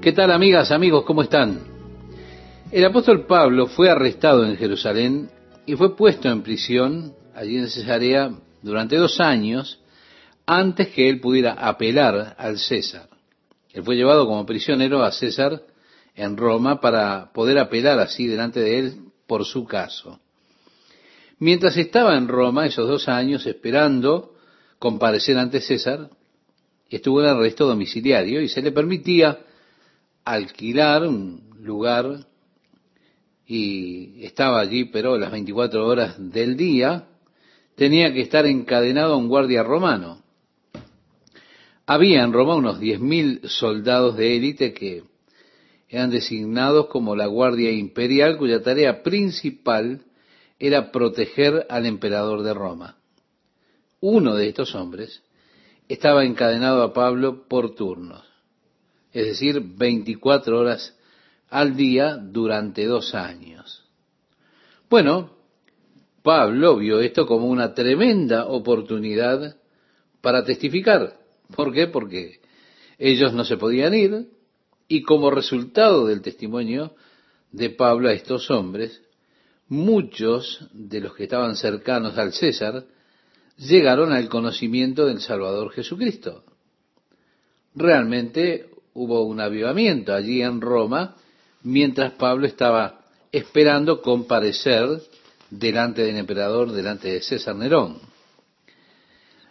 ¿Qué tal amigas, amigos? ¿Cómo están? El apóstol Pablo fue arrestado en Jerusalén y fue puesto en prisión allí en Cesarea durante dos años antes que él pudiera apelar al César. Él fue llevado como prisionero a César en Roma para poder apelar así delante de él por su caso. Mientras estaba en Roma esos dos años esperando comparecer ante César, estuvo en arresto domiciliario y se le permitía alquilar un lugar y estaba allí, pero las 24 horas del día tenía que estar encadenado a un guardia romano. Había en Roma unos 10.000 soldados de élite que eran designados como la Guardia Imperial, cuya tarea principal era proteger al emperador de Roma. Uno de estos hombres estaba encadenado a Pablo por turnos, es decir, 24 horas al día durante dos años. Bueno, Pablo vio esto como una tremenda oportunidad para testificar. ¿Por qué? Porque ellos no se podían ir y como resultado del testimonio de Pablo a estos hombres, muchos de los que estaban cercanos al César llegaron al conocimiento del Salvador Jesucristo. Realmente hubo un avivamiento allí en Roma mientras Pablo estaba esperando comparecer delante del emperador, delante de César Nerón.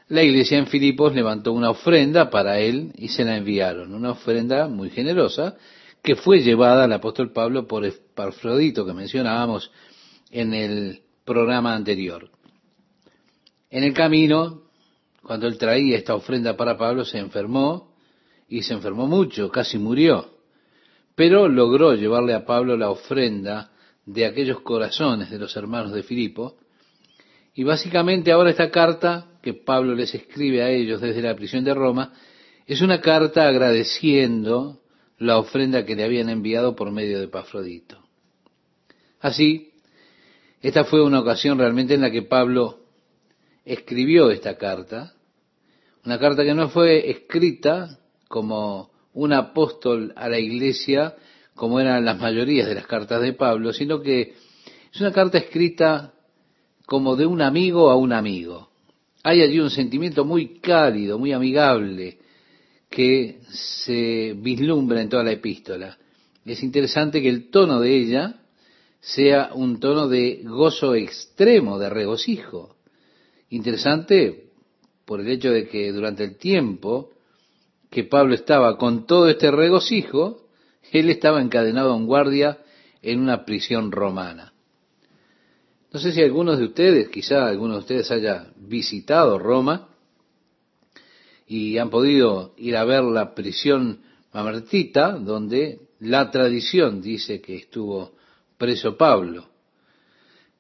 La iglesia en Filipos levantó una ofrenda para él y se la enviaron, una ofrenda muy generosa que fue llevada al apóstol Pablo por Epafrodito que mencionábamos en el programa anterior. En el camino, cuando él traía esta ofrenda para Pablo, se enfermó y se enfermó mucho, casi murió, pero logró llevarle a Pablo la ofrenda de aquellos corazones de los hermanos de Filipo. Y básicamente ahora esta carta que Pablo les escribe a ellos desde la prisión de Roma es una carta agradeciendo la ofrenda que le habían enviado por medio de Pafrodito. Así, esta fue una ocasión realmente en la que Pablo escribió esta carta, una carta que no fue escrita como un apóstol a la iglesia, como eran las mayorías de las cartas de Pablo, sino que es una carta escrita como de un amigo a un amigo. Hay allí un sentimiento muy cálido, muy amigable, que se vislumbra en toda la epístola. Es interesante que el tono de ella sea un tono de gozo extremo, de regocijo. Interesante por el hecho de que durante el tiempo que Pablo estaba con todo este regocijo, él estaba encadenado a un guardia en una prisión romana. No sé si algunos de ustedes, quizá algunos de ustedes haya visitado Roma y han podido ir a ver la prisión Mamertita, donde la tradición dice que estuvo preso Pablo.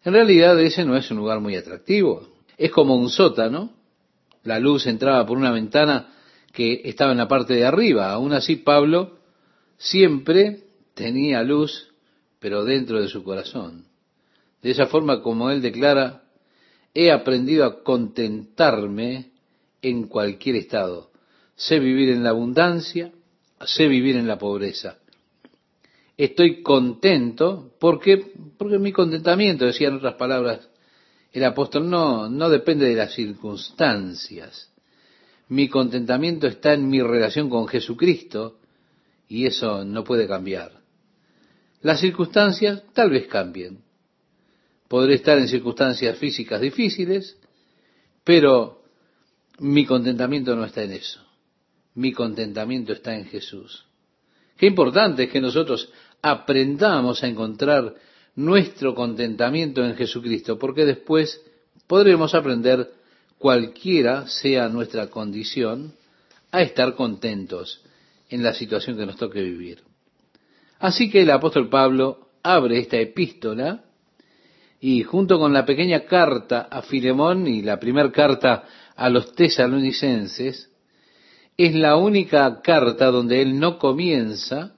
En realidad ese no es un lugar muy atractivo. Es como un sótano. La luz entraba por una ventana que estaba en la parte de arriba. Aún así Pablo siempre tenía luz, pero dentro de su corazón. De esa forma como él declara, he aprendido a contentarme en cualquier estado. Sé vivir en la abundancia, sé vivir en la pobreza. Estoy contento porque, porque mi contentamiento, decía en otras palabras el apóstol, no, no depende de las circunstancias. Mi contentamiento está en mi relación con Jesucristo y eso no puede cambiar. Las circunstancias tal vez cambien. Podré estar en circunstancias físicas difíciles, pero mi contentamiento no está en eso. Mi contentamiento está en Jesús. Qué importante es que nosotros aprendamos a encontrar nuestro contentamiento en Jesucristo, porque después podremos aprender, cualquiera sea nuestra condición, a estar contentos en la situación que nos toque vivir. Así que el apóstol Pablo abre esta epístola y junto con la pequeña carta a Filemón y la primera carta a los tesalonicenses, es la única carta donde él no comienza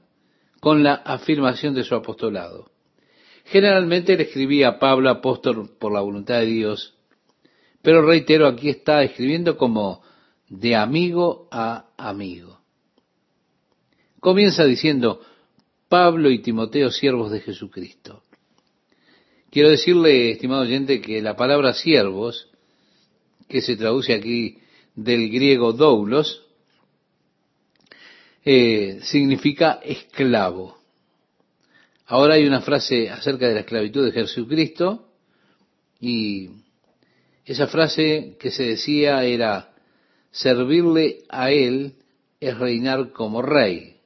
con la afirmación de su apostolado. Generalmente él escribía a Pablo apóstol por la voluntad de Dios, pero reitero, aquí está escribiendo como de amigo a amigo. Comienza diciendo, Pablo y Timoteo, siervos de Jesucristo. Quiero decirle, estimado oyente, que la palabra siervos, que se traduce aquí del griego doulos, eh, significa esclavo. Ahora hay una frase acerca de la esclavitud de Jesucristo y esa frase que se decía era, servirle a Él es reinar como rey.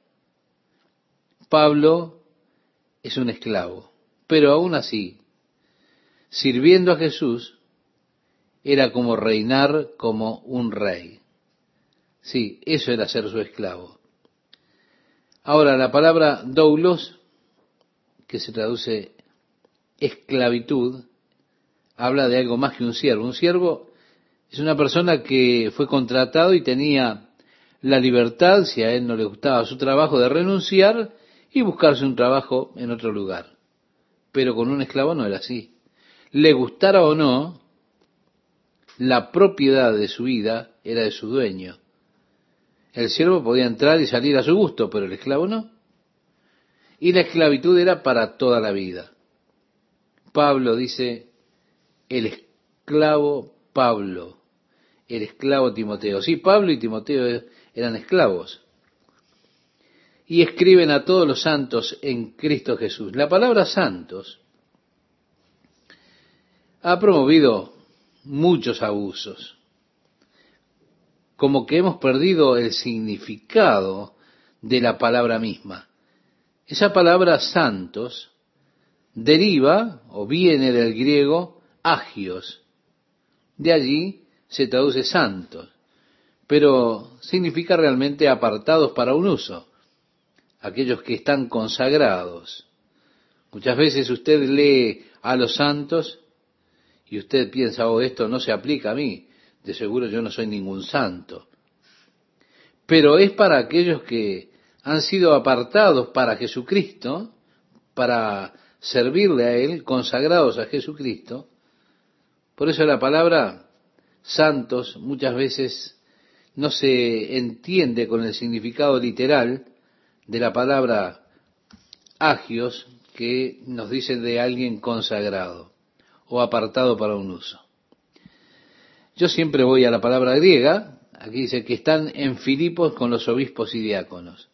Pablo es un esclavo, pero aún así, sirviendo a Jesús, era como reinar como un rey. Sí, eso era ser su esclavo. Ahora, la palabra doulos, que se traduce esclavitud, habla de algo más que un siervo. Un siervo es una persona que fue contratado y tenía la libertad, si a él no le gustaba su trabajo, de renunciar y buscarse un trabajo en otro lugar. Pero con un esclavo no era así. Le gustara o no, la propiedad de su vida era de su dueño. El siervo podía entrar y salir a su gusto, pero el esclavo no. Y la esclavitud era para toda la vida. Pablo dice, el esclavo Pablo, el esclavo Timoteo. Sí, Pablo y Timoteo eran esclavos. Y escriben a todos los santos en Cristo Jesús. La palabra santos ha promovido muchos abusos como que hemos perdido el significado de la palabra misma. Esa palabra santos deriva o viene del griego agios. De allí se traduce santos, pero significa realmente apartados para un uso, aquellos que están consagrados. Muchas veces usted lee a los santos y usted piensa, oh, esto no se aplica a mí de seguro yo no soy ningún santo. Pero es para aquellos que han sido apartados para Jesucristo, para servirle a Él, consagrados a Jesucristo. Por eso la palabra santos muchas veces no se entiende con el significado literal de la palabra agios que nos dice de alguien consagrado o apartado para un uso. Yo siempre voy a la palabra griega, aquí dice que están en Filipos con los obispos y diáconos.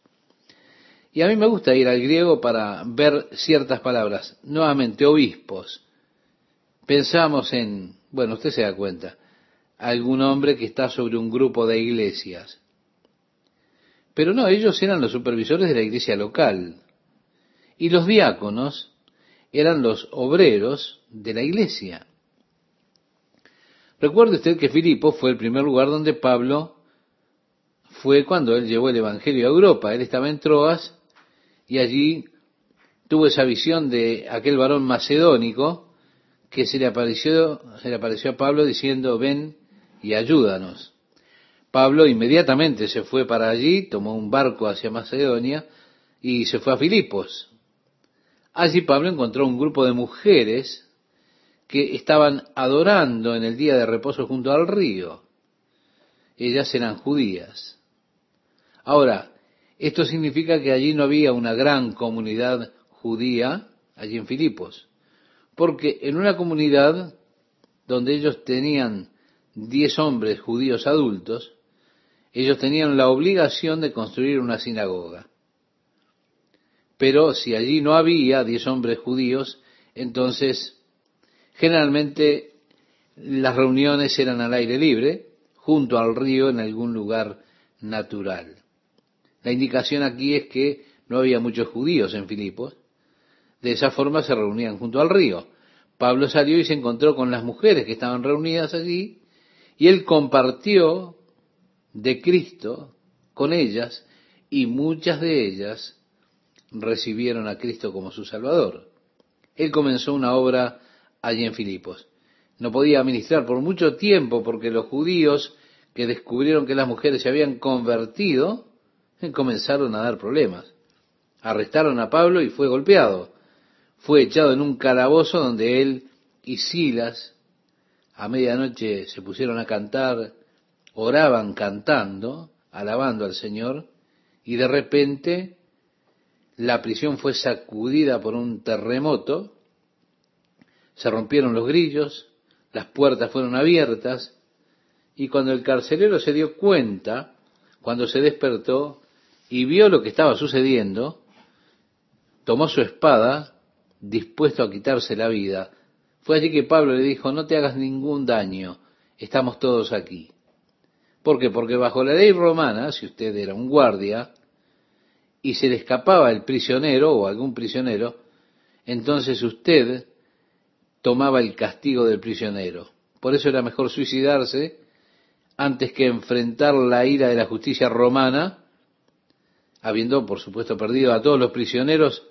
Y a mí me gusta ir al griego para ver ciertas palabras. Nuevamente, obispos. Pensamos en, bueno, usted se da cuenta, algún hombre que está sobre un grupo de iglesias. Pero no, ellos eran los supervisores de la iglesia local. Y los diáconos eran los obreros de la iglesia. Recuerde usted que Filipo fue el primer lugar donde Pablo fue cuando él llevó el Evangelio a Europa. Él estaba en Troas y allí tuvo esa visión de aquel varón macedónico que se le apareció, se le apareció a Pablo diciendo, ven y ayúdanos. Pablo inmediatamente se fue para allí, tomó un barco hacia Macedonia y se fue a Filipos. Allí Pablo encontró un grupo de mujeres que estaban adorando en el día de reposo junto al río. Ellas eran judías. Ahora, esto significa que allí no había una gran comunidad judía, allí en Filipos, porque en una comunidad donde ellos tenían diez hombres judíos adultos, ellos tenían la obligación de construir una sinagoga. Pero si allí no había diez hombres judíos, entonces Generalmente las reuniones eran al aire libre, junto al río, en algún lugar natural. La indicación aquí es que no había muchos judíos en Filipos. De esa forma se reunían junto al río. Pablo salió y se encontró con las mujeres que estaban reunidas allí y él compartió de Cristo con ellas y muchas de ellas recibieron a Cristo como su Salvador. Él comenzó una obra allí en Filipos. No podía ministrar por mucho tiempo porque los judíos que descubrieron que las mujeres se habían convertido comenzaron a dar problemas. Arrestaron a Pablo y fue golpeado. Fue echado en un calabozo donde él y Silas a medianoche se pusieron a cantar, oraban cantando, alabando al Señor, y de repente la prisión fue sacudida por un terremoto, se rompieron los grillos, las puertas fueron abiertas, y cuando el carcelero se dio cuenta, cuando se despertó y vio lo que estaba sucediendo, tomó su espada, dispuesto a quitarse la vida. Fue allí que Pablo le dijo, no te hagas ningún daño, estamos todos aquí. ¿Por qué? Porque bajo la ley romana, si usted era un guardia y se le escapaba el prisionero o algún prisionero, entonces usted tomaba el castigo del prisionero. Por eso era mejor suicidarse antes que enfrentar la ira de la justicia romana, habiendo, por supuesto, perdido a todos los prisioneros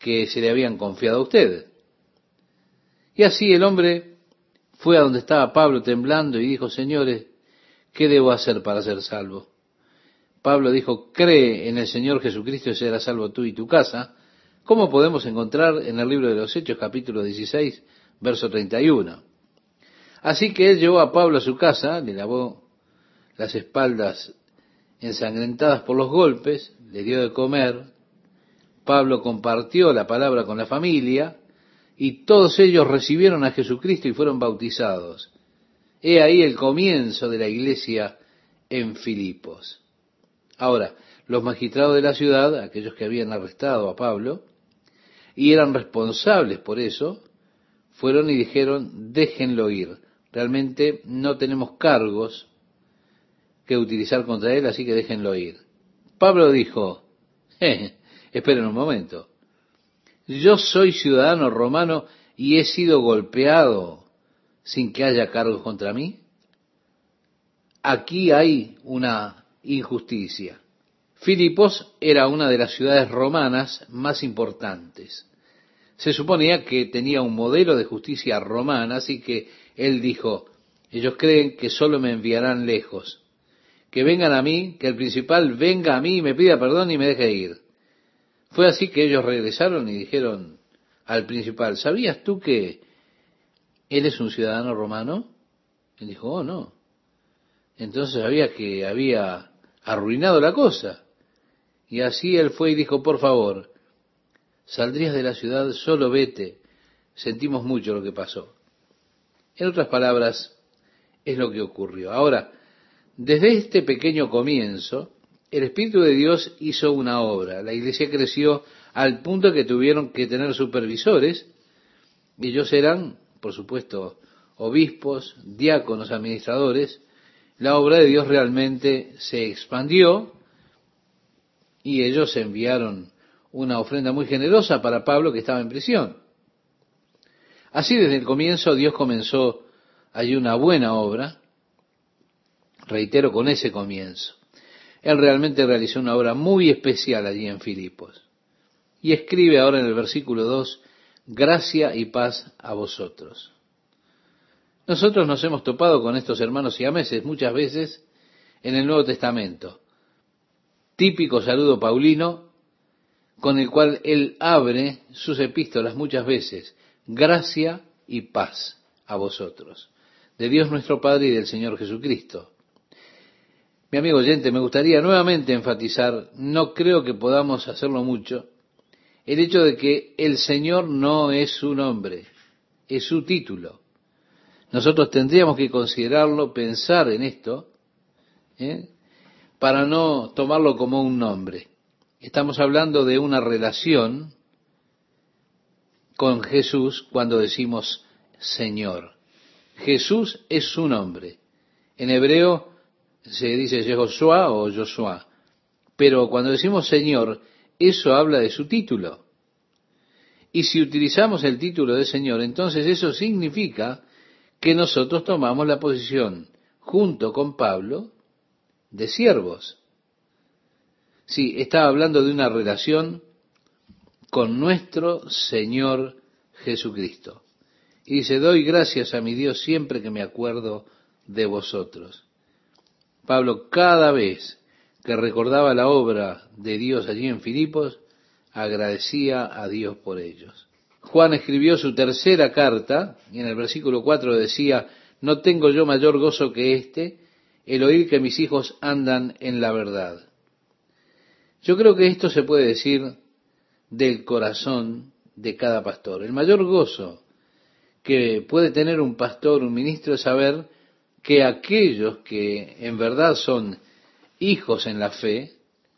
que se le habían confiado a usted. Y así el hombre fue a donde estaba Pablo temblando y dijo, señores, ¿qué debo hacer para ser salvo? Pablo dijo, cree en el Señor Jesucristo y serás salvo tú y tu casa. ¿Cómo podemos encontrar en el libro de los Hechos, capítulo 16, verso 31? Así que él llevó a Pablo a su casa, le lavó las espaldas ensangrentadas por los golpes, le dio de comer, Pablo compartió la palabra con la familia y todos ellos recibieron a Jesucristo y fueron bautizados. He ahí el comienzo de la iglesia en Filipos. Ahora, los magistrados de la ciudad, aquellos que habían arrestado a Pablo, y eran responsables por eso, fueron y dijeron, déjenlo ir. Realmente no tenemos cargos que utilizar contra él, así que déjenlo ir. Pablo dijo, esperen un momento, yo soy ciudadano romano y he sido golpeado sin que haya cargos contra mí. Aquí hay una injusticia. Filipos era una de las ciudades romanas más importantes. Se suponía que tenía un modelo de justicia romana, así que él dijo, ellos creen que solo me enviarán lejos, que vengan a mí, que el principal venga a mí y me pida perdón y me deje ir. Fue así que ellos regresaron y dijeron al principal, ¿sabías tú que él es un ciudadano romano? Él dijo, oh no. Entonces sabía que había arruinado la cosa. Y así él fue y dijo, por favor, saldrías de la ciudad, solo vete. Sentimos mucho lo que pasó. En otras palabras, es lo que ocurrió. Ahora, desde este pequeño comienzo, el Espíritu de Dios hizo una obra. La iglesia creció al punto que tuvieron que tener supervisores. Ellos eran, por supuesto, obispos, diáconos, administradores, la obra de Dios realmente se expandió y ellos enviaron una ofrenda muy generosa para Pablo que estaba en prisión. Así desde el comienzo Dios comenzó allí una buena obra, reitero con ese comienzo. Él realmente realizó una obra muy especial allí en Filipos. Y escribe ahora en el versículo 2, gracia y paz a vosotros. Nosotros nos hemos topado con estos hermanos siameses muchas veces en el Nuevo Testamento. Típico saludo paulino con el cual él abre sus epístolas muchas veces. Gracia y paz a vosotros. De Dios nuestro Padre y del Señor Jesucristo. Mi amigo oyente, me gustaría nuevamente enfatizar, no creo que podamos hacerlo mucho, el hecho de que el Señor no es su nombre, es su título. Nosotros tendríamos que considerarlo, pensar en esto, ¿eh? para no tomarlo como un nombre. Estamos hablando de una relación con Jesús cuando decimos Señor. Jesús es su nombre. En hebreo se dice Jehoshua o Joshua. Pero cuando decimos Señor, eso habla de su título. Y si utilizamos el título de Señor, entonces eso significa que nosotros tomamos la posición, junto con Pablo, de siervos. Sí, estaba hablando de una relación con nuestro Señor Jesucristo. Y dice, doy gracias a mi Dios siempre que me acuerdo de vosotros. Pablo cada vez que recordaba la obra de Dios allí en Filipos, agradecía a Dios por ellos. Juan escribió su tercera carta y en el versículo 4 decía, no tengo yo mayor gozo que este, el oír que mis hijos andan en la verdad. Yo creo que esto se puede decir del corazón de cada pastor. El mayor gozo que puede tener un pastor, un ministro, es saber que aquellos que en verdad son hijos en la fe,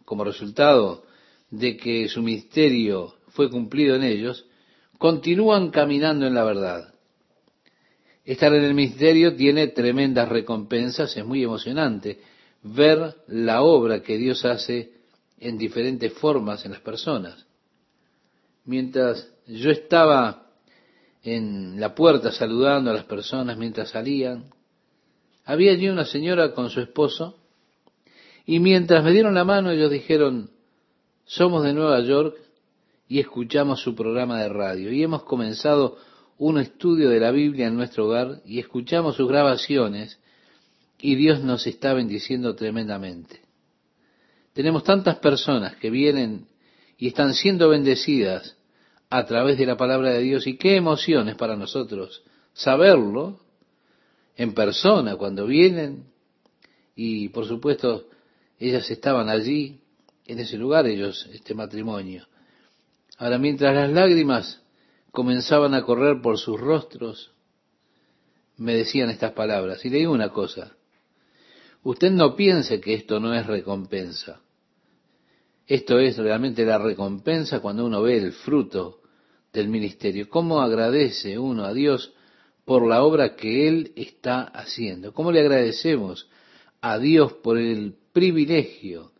como resultado de que su misterio fue cumplido en ellos, continúan caminando en la verdad. Estar en el misterio tiene tremendas recompensas, es muy emocionante ver la obra que Dios hace en diferentes formas en las personas. Mientras yo estaba en la puerta saludando a las personas mientras salían, había allí una señora con su esposo y mientras me dieron la mano ellos dijeron, somos de Nueva York y escuchamos su programa de radio y hemos comenzado un estudio de la Biblia en nuestro hogar y escuchamos sus grabaciones y Dios nos está bendiciendo tremendamente. Tenemos tantas personas que vienen y están siendo bendecidas a través de la palabra de Dios y qué emociones para nosotros saberlo en persona cuando vienen y por supuesto ellas estaban allí en ese lugar ellos este matrimonio ahora mientras las lágrimas comenzaban a correr por sus rostros me decían estas palabras y le digo una cosa Usted no piense que esto no es recompensa. Esto es realmente la recompensa cuando uno ve el fruto del ministerio. ¿Cómo agradece uno a Dios por la obra que Él está haciendo? ¿Cómo le agradecemos a Dios por el privilegio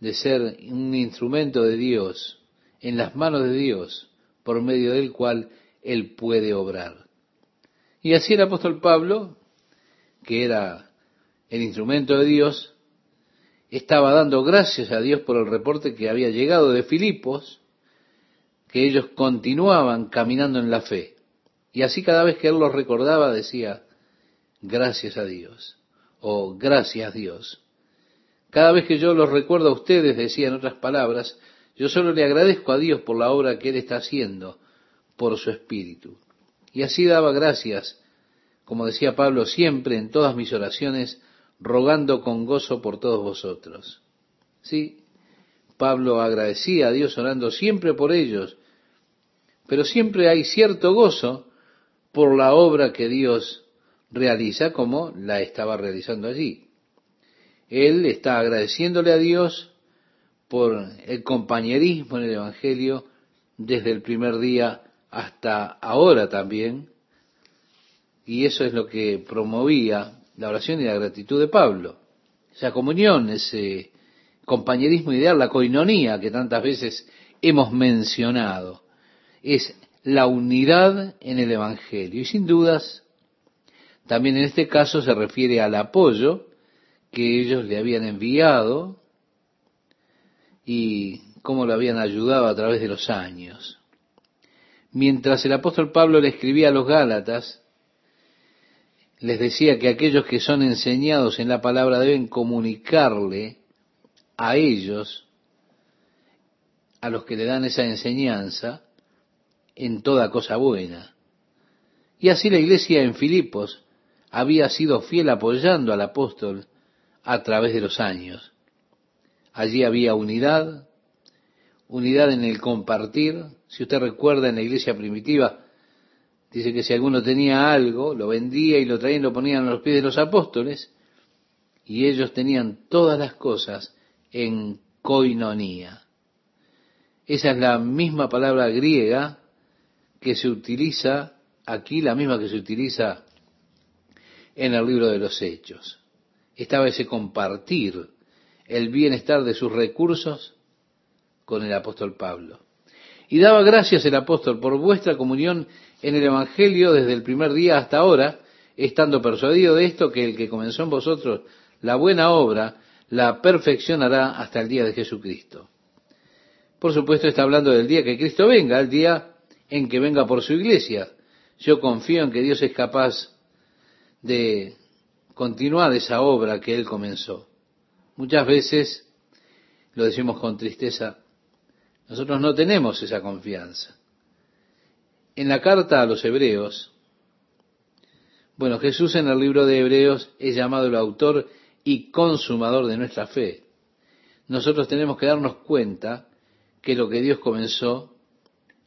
de ser un instrumento de Dios en las manos de Dios por medio del cual Él puede obrar? Y así el apóstol Pablo, que era el instrumento de Dios, estaba dando gracias a Dios por el reporte que había llegado de Filipos, que ellos continuaban caminando en la fe. Y así cada vez que él los recordaba decía, gracias a Dios, o gracias Dios. Cada vez que yo los recuerdo a ustedes, decía en otras palabras, yo solo le agradezco a Dios por la obra que Él está haciendo, por su Espíritu. Y así daba gracias, como decía Pablo, siempre en todas mis oraciones, rogando con gozo por todos vosotros. Sí, Pablo agradecía a Dios orando siempre por ellos, pero siempre hay cierto gozo por la obra que Dios realiza como la estaba realizando allí. Él está agradeciéndole a Dios por el compañerismo en el Evangelio desde el primer día hasta ahora también, y eso es lo que promovía la oración y la gratitud de Pablo. Esa comunión, ese compañerismo ideal, la coinonía que tantas veces hemos mencionado, es la unidad en el Evangelio. Y sin dudas, también en este caso se refiere al apoyo que ellos le habían enviado y cómo lo habían ayudado a través de los años. Mientras el apóstol Pablo le escribía a los Gálatas, les decía que aquellos que son enseñados en la palabra deben comunicarle a ellos, a los que le dan esa enseñanza, en toda cosa buena. Y así la iglesia en Filipos había sido fiel apoyando al apóstol a través de los años. Allí había unidad, unidad en el compartir. Si usted recuerda en la iglesia primitiva, Dice que si alguno tenía algo, lo vendía y lo traía y lo ponían a los pies de los apóstoles, y ellos tenían todas las cosas en koinonía. Esa es la misma palabra griega que se utiliza aquí, la misma que se utiliza en el libro de los Hechos. Estaba ese compartir el bienestar de sus recursos con el apóstol Pablo. Y daba gracias el apóstol por vuestra comunión en el Evangelio desde el primer día hasta ahora, estando persuadido de esto, que el que comenzó en vosotros la buena obra, la perfeccionará hasta el día de Jesucristo. Por supuesto está hablando del día que Cristo venga, el día en que venga por su iglesia. Yo confío en que Dios es capaz de continuar esa obra que Él comenzó. Muchas veces, lo decimos con tristeza, nosotros no tenemos esa confianza. En la carta a los hebreos, bueno, Jesús en el libro de Hebreos es llamado el autor y consumador de nuestra fe. nosotros tenemos que darnos cuenta que lo que Dios comenzó,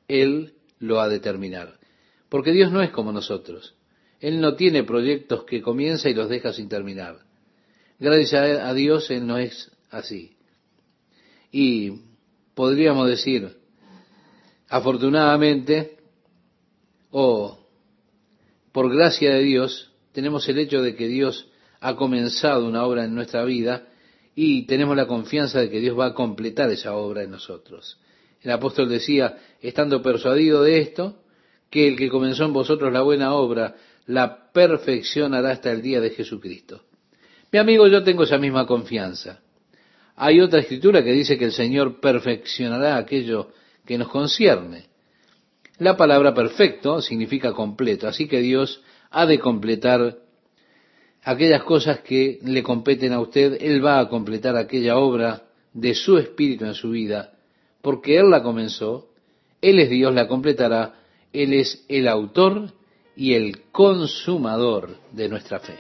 Él lo ha de terminar. Porque Dios no es como nosotros. Él no tiene proyectos que comienza y los deja sin terminar. Gracias a Dios Él no es así. Y podríamos decir, afortunadamente, o por gracia de Dios, tenemos el hecho de que Dios ha comenzado una obra en nuestra vida y tenemos la confianza de que Dios va a completar esa obra en nosotros. El apóstol decía, estando persuadido de esto, que el que comenzó en vosotros la buena obra, la perfeccionará hasta el día de Jesucristo. Mi amigo, yo tengo esa misma confianza. Hay otra escritura que dice que el Señor perfeccionará aquello que nos concierne. La palabra perfecto significa completo, así que Dios ha de completar aquellas cosas que le competen a usted, Él va a completar aquella obra de su espíritu en su vida, porque Él la comenzó, Él es Dios, la completará, Él es el autor y el consumador de nuestra fe.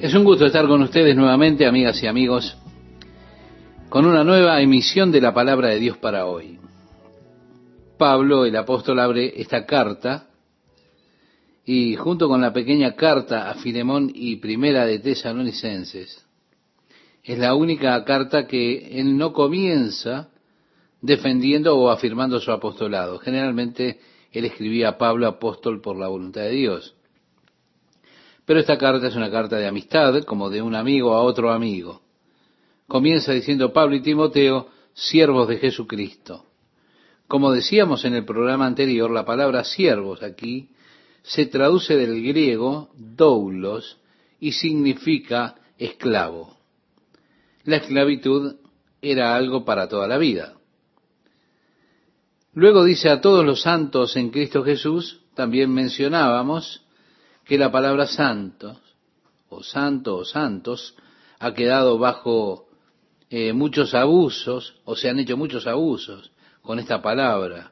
Es un gusto estar con ustedes nuevamente, amigas y amigos, con una nueva emisión de la palabra de Dios para hoy. Pablo, el apóstol, abre esta carta y junto con la pequeña carta a Filemón y primera de Tesalonicenses, es la única carta que él no comienza defendiendo o afirmando su apostolado. Generalmente él escribía a Pablo apóstol por la voluntad de Dios. Pero esta carta es una carta de amistad, como de un amigo a otro amigo. Comienza diciendo Pablo y Timoteo, siervos de Jesucristo. Como decíamos en el programa anterior, la palabra siervos aquí se traduce del griego doulos y significa esclavo. La esclavitud era algo para toda la vida. Luego dice a todos los santos en Cristo Jesús, también mencionábamos que la palabra santos, o santo o santos, ha quedado bajo eh, muchos abusos, o se han hecho muchos abusos con esta palabra.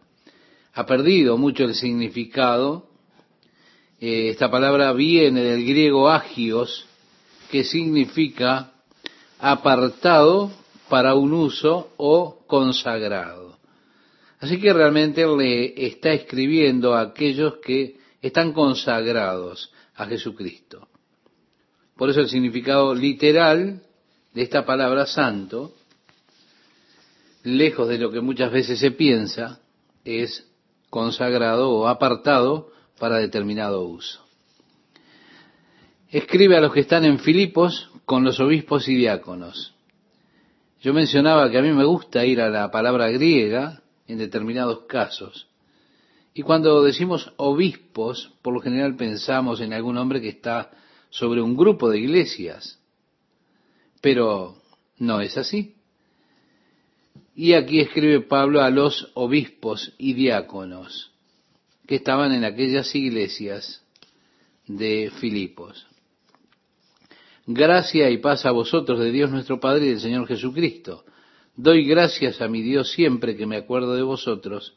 Ha perdido mucho el significado eh, esta palabra viene del griego agios, que significa apartado para un uso o consagrado. Así que realmente le está escribiendo a aquellos que están consagrados a Jesucristo. Por eso el significado literal de esta palabra santo, lejos de lo que muchas veces se piensa, es consagrado o apartado para determinado uso. Escribe a los que están en Filipos con los obispos y diáconos. Yo mencionaba que a mí me gusta ir a la palabra griega en determinados casos. Y cuando decimos obispos, por lo general pensamos en algún hombre que está sobre un grupo de iglesias. Pero no es así. Y aquí escribe Pablo a los obispos y diáconos que estaban en aquellas iglesias de Filipos. Gracia y paz a vosotros de Dios nuestro Padre y del Señor Jesucristo. Doy gracias a mi Dios siempre que me acuerdo de vosotros,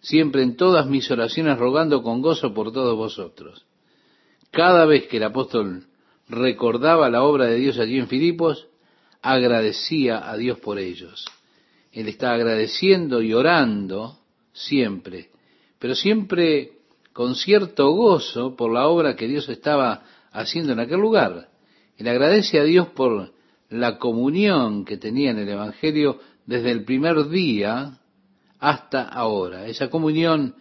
siempre en todas mis oraciones rogando con gozo por todos vosotros. Cada vez que el apóstol recordaba la obra de Dios allí en Filipos, agradecía a Dios por ellos. Él está agradeciendo y orando siempre pero siempre con cierto gozo por la obra que Dios estaba haciendo en aquel lugar. Él agradece a Dios por la comunión que tenía en el Evangelio desde el primer día hasta ahora. Esa comunión,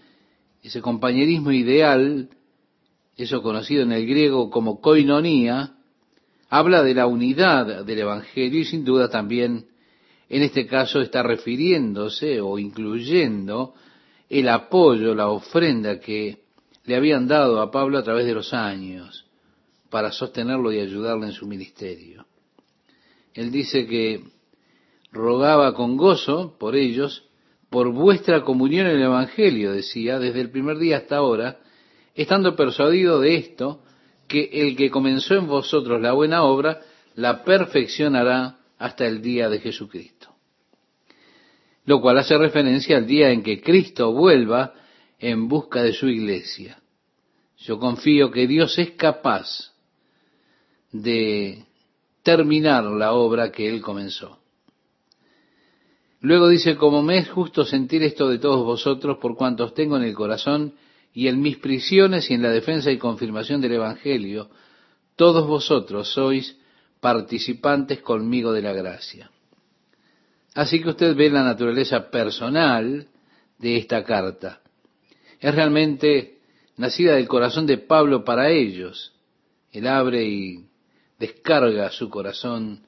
ese compañerismo ideal, eso conocido en el griego como koinonía, habla de la unidad del Evangelio y sin duda también en este caso está refiriéndose o incluyendo el apoyo, la ofrenda que le habían dado a Pablo a través de los años para sostenerlo y ayudarle en su ministerio. Él dice que rogaba con gozo por ellos, por vuestra comunión en el Evangelio, decía, desde el primer día hasta ahora, estando persuadido de esto, que el que comenzó en vosotros la buena obra, la perfeccionará hasta el día de Jesucristo lo cual hace referencia al día en que Cristo vuelva en busca de su iglesia. Yo confío que Dios es capaz de terminar la obra que él comenzó. Luego dice, como me es justo sentir esto de todos vosotros por cuantos tengo en el corazón y en mis prisiones y en la defensa y confirmación del Evangelio, todos vosotros sois participantes conmigo de la gracia. Así que usted ve la naturaleza personal de esta carta. Es realmente nacida del corazón de Pablo para ellos. Él abre y descarga su corazón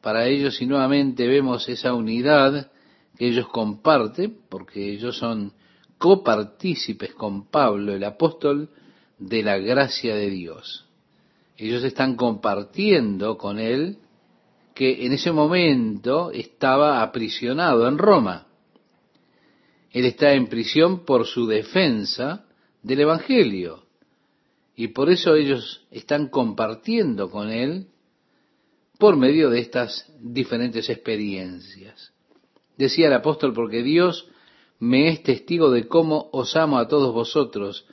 para ellos y nuevamente vemos esa unidad que ellos comparten, porque ellos son copartícipes con Pablo, el apóstol, de la gracia de Dios. Ellos están compartiendo con él que en ese momento estaba aprisionado en Roma. Él está en prisión por su defensa del Evangelio. Y por eso ellos están compartiendo con él por medio de estas diferentes experiencias. Decía el apóstol, porque Dios me es testigo de cómo os amo a todos vosotros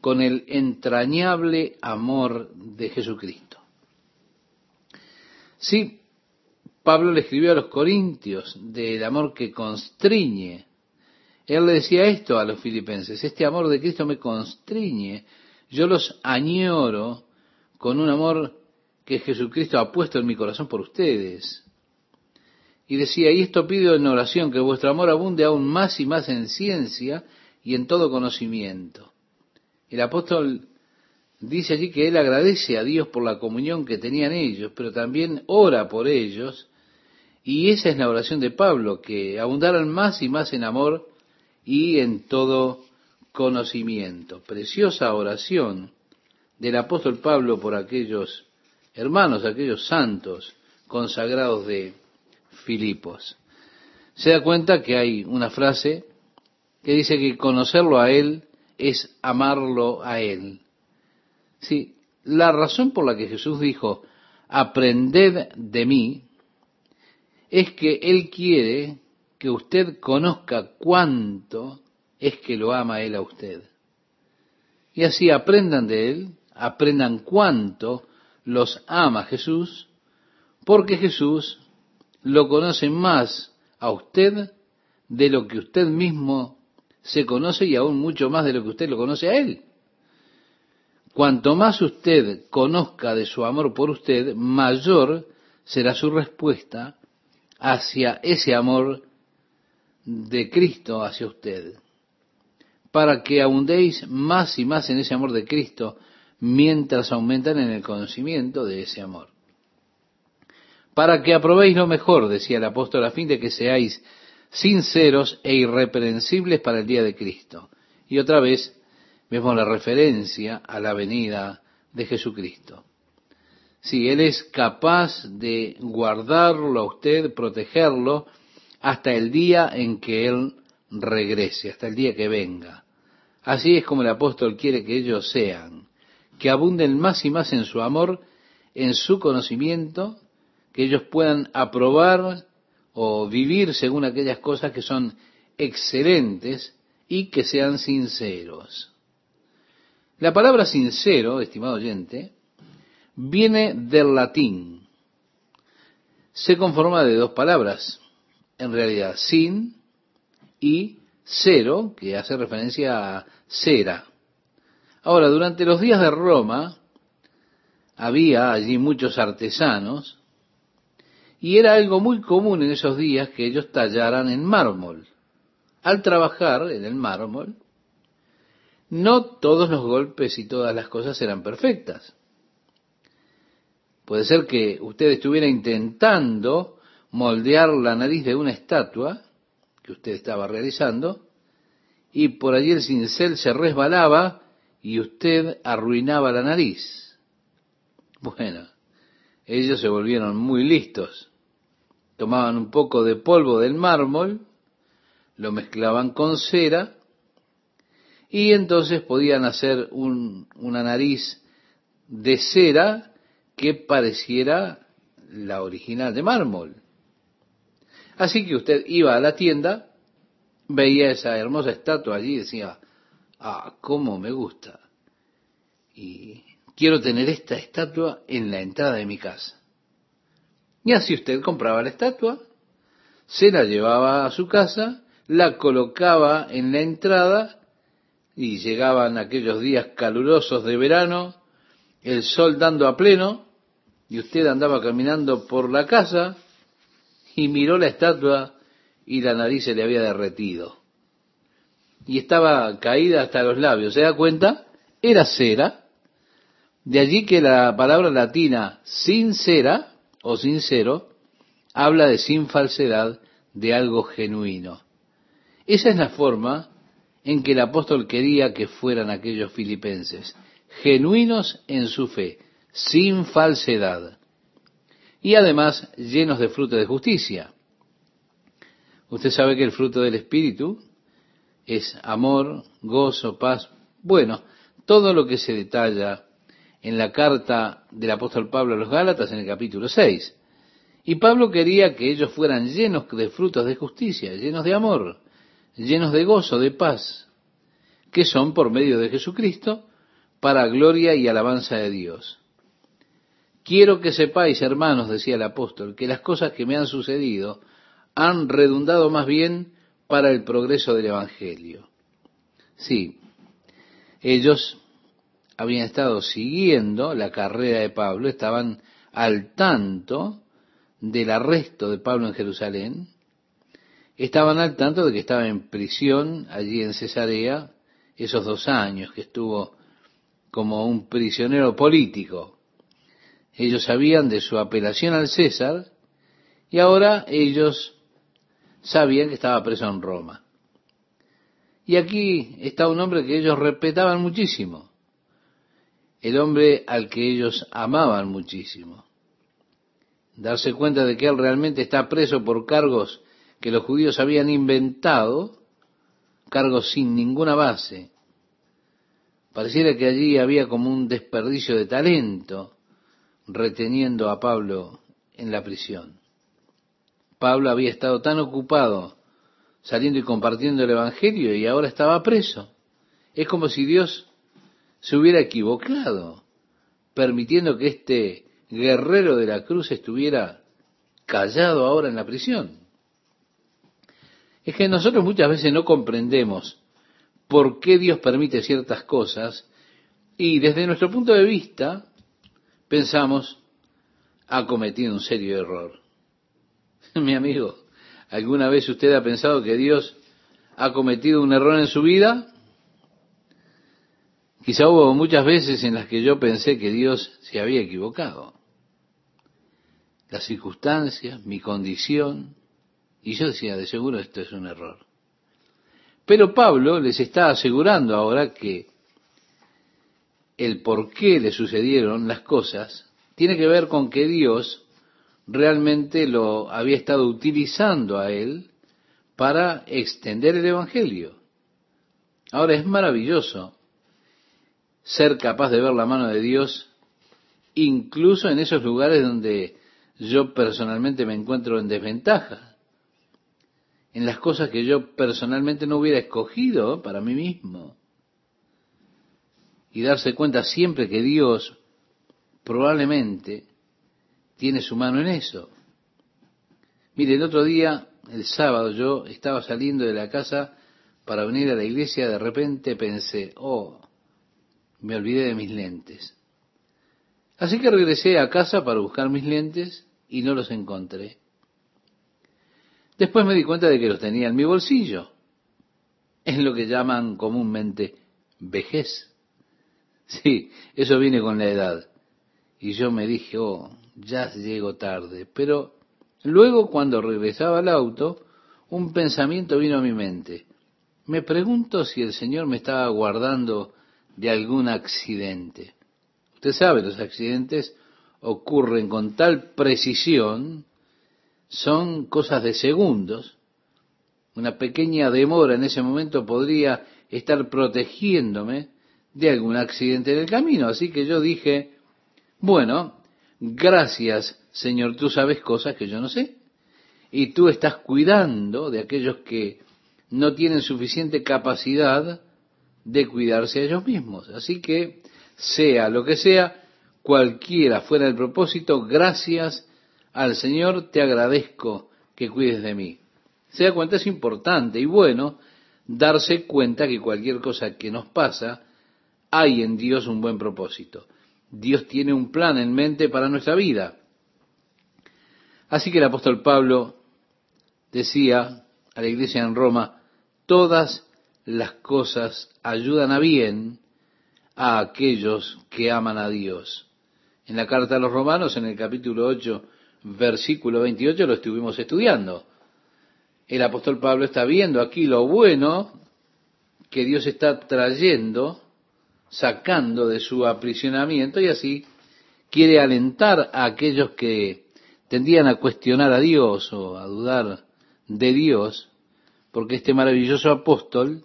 con el entrañable amor de Jesucristo. Sí, Pablo le escribió a los corintios del amor que constriñe. Él le decía esto a los filipenses, este amor de Cristo me constriñe, yo los añoro con un amor que Jesucristo ha puesto en mi corazón por ustedes. Y decía, y esto pido en oración, que vuestro amor abunde aún más y más en ciencia y en todo conocimiento. El apóstol dice allí que él agradece a Dios por la comunión que tenían ellos, pero también ora por ellos y esa es la oración de Pablo, que abundaran más y más en amor y en todo conocimiento. Preciosa oración del apóstol Pablo por aquellos hermanos, aquellos santos consagrados de Filipos. Se da cuenta que hay una frase que dice que conocerlo a Él es amarlo a Él. Sí, la razón por la que Jesús dijo, aprended de mí, es que Él quiere que usted conozca cuánto es que lo ama Él a usted. Y así aprendan de Él, aprendan cuánto los ama Jesús, porque Jesús lo conoce más a usted de lo que usted mismo se conoce y aún mucho más de lo que usted lo conoce a Él. Cuanto más usted conozca de su amor por usted, mayor será su respuesta hacia ese amor de Cristo hacia usted, para que abundéis más y más en ese amor de Cristo mientras aumentan en el conocimiento de ese amor. Para que aprobéis lo mejor, decía el apóstol, a fin de que seáis sinceros e irreprensibles para el día de Cristo. Y otra vez vemos la referencia a la venida de Jesucristo. Si Él es capaz de guardarlo a usted, protegerlo, hasta el día en que Él regrese, hasta el día que venga. Así es como el apóstol quiere que ellos sean, que abunden más y más en su amor, en su conocimiento, que ellos puedan aprobar o vivir según aquellas cosas que son excelentes y que sean sinceros. La palabra sincero, estimado oyente, viene del latín. Se conforma de dos palabras, en realidad, sin y cero, que hace referencia a cera. Ahora, durante los días de Roma, había allí muchos artesanos, y era algo muy común en esos días que ellos tallaran en mármol. Al trabajar en el mármol, no todos los golpes y todas las cosas eran perfectas. Puede ser que usted estuviera intentando moldear la nariz de una estatua usted estaba realizando y por allí el cincel se resbalaba y usted arruinaba la nariz. Bueno, ellos se volvieron muy listos. Tomaban un poco de polvo del mármol, lo mezclaban con cera y entonces podían hacer una nariz de cera que pareciera la original de mármol. Así que usted iba a la tienda, veía esa hermosa estatua allí y decía, ah, cómo me gusta. Y quiero tener esta estatua en la entrada de mi casa. Y así usted compraba la estatua, se la llevaba a su casa, la colocaba en la entrada y llegaban aquellos días calurosos de verano, el sol dando a pleno, y usted andaba caminando por la casa y miró la estatua y la nariz se le había derretido. Y estaba caída hasta los labios. ¿Se da cuenta? Era cera. De allí que la palabra latina sincera o sincero habla de sin falsedad, de algo genuino. Esa es la forma en que el apóstol quería que fueran aquellos filipenses, genuinos en su fe, sin falsedad, y además llenos de fruto de justicia. Usted sabe que el fruto del Espíritu es amor, gozo, paz, bueno, todo lo que se detalla en la carta del apóstol Pablo a los Gálatas en el capítulo 6. Y Pablo quería que ellos fueran llenos de frutos de justicia, llenos de amor, llenos de gozo, de paz, que son por medio de Jesucristo, para gloria y alabanza de Dios. Quiero que sepáis, hermanos, decía el apóstol, que las cosas que me han sucedido han redundado más bien para el progreso del Evangelio. Sí, ellos habían estado siguiendo la carrera de Pablo, estaban al tanto del arresto de Pablo en Jerusalén, estaban al tanto de que estaba en prisión allí en Cesarea esos dos años que estuvo como un prisionero político. Ellos sabían de su apelación al César y ahora ellos sabían que estaba preso en Roma. Y aquí está un hombre que ellos respetaban muchísimo, el hombre al que ellos amaban muchísimo. Darse cuenta de que él realmente está preso por cargos que los judíos habían inventado, cargos sin ninguna base. Pareciera que allí había como un desperdicio de talento reteniendo a Pablo en la prisión. Pablo había estado tan ocupado saliendo y compartiendo el Evangelio y ahora estaba preso. Es como si Dios se hubiera equivocado, permitiendo que este guerrero de la cruz estuviera callado ahora en la prisión es que nosotros muchas veces no comprendemos por qué Dios permite ciertas cosas y desde nuestro punto de vista pensamos, ha cometido un serio error. Mi amigo, ¿alguna vez usted ha pensado que Dios ha cometido un error en su vida? Quizá hubo muchas veces en las que yo pensé que Dios se había equivocado. Las circunstancias, mi condición, y yo decía, de seguro esto es un error. Pero Pablo les está asegurando ahora que el por qué le sucedieron las cosas tiene que ver con que Dios realmente lo había estado utilizando a él para extender el Evangelio. Ahora es maravilloso ser capaz de ver la mano de Dios incluso en esos lugares donde yo personalmente me encuentro en desventaja en las cosas que yo personalmente no hubiera escogido para mí mismo. Y darse cuenta siempre que Dios probablemente tiene su mano en eso. Mire, el otro día, el sábado, yo estaba saliendo de la casa para venir a la iglesia, de repente pensé, oh, me olvidé de mis lentes. Así que regresé a casa para buscar mis lentes y no los encontré. Después me di cuenta de que los tenía en mi bolsillo. Es lo que llaman comúnmente vejez. Sí, eso viene con la edad. Y yo me dije, oh, ya llego tarde. Pero luego cuando regresaba al auto, un pensamiento vino a mi mente. Me pregunto si el Señor me estaba guardando de algún accidente. Usted sabe, los accidentes ocurren con tal precisión son cosas de segundos. Una pequeña demora en ese momento podría estar protegiéndome de algún accidente en el camino. Así que yo dije, bueno, gracias Señor, tú sabes cosas que yo no sé. Y tú estás cuidando de aquellos que no tienen suficiente capacidad de cuidarse a ellos mismos. Así que, sea lo que sea, cualquiera fuera el propósito, gracias al Señor te agradezco que cuides de mí. Se da cuenta, es importante y bueno darse cuenta que cualquier cosa que nos pasa, hay en Dios un buen propósito. Dios tiene un plan en mente para nuestra vida. Así que el apóstol Pablo decía a la iglesia en Roma, todas las cosas ayudan a bien a aquellos que aman a Dios. En la carta a los romanos, en el capítulo 8, versículo 28, lo estuvimos estudiando. El apóstol Pablo está viendo aquí lo bueno que Dios está trayendo, sacando de su aprisionamiento y así quiere alentar a aquellos que tendían a cuestionar a Dios o a dudar de Dios, porque este maravilloso apóstol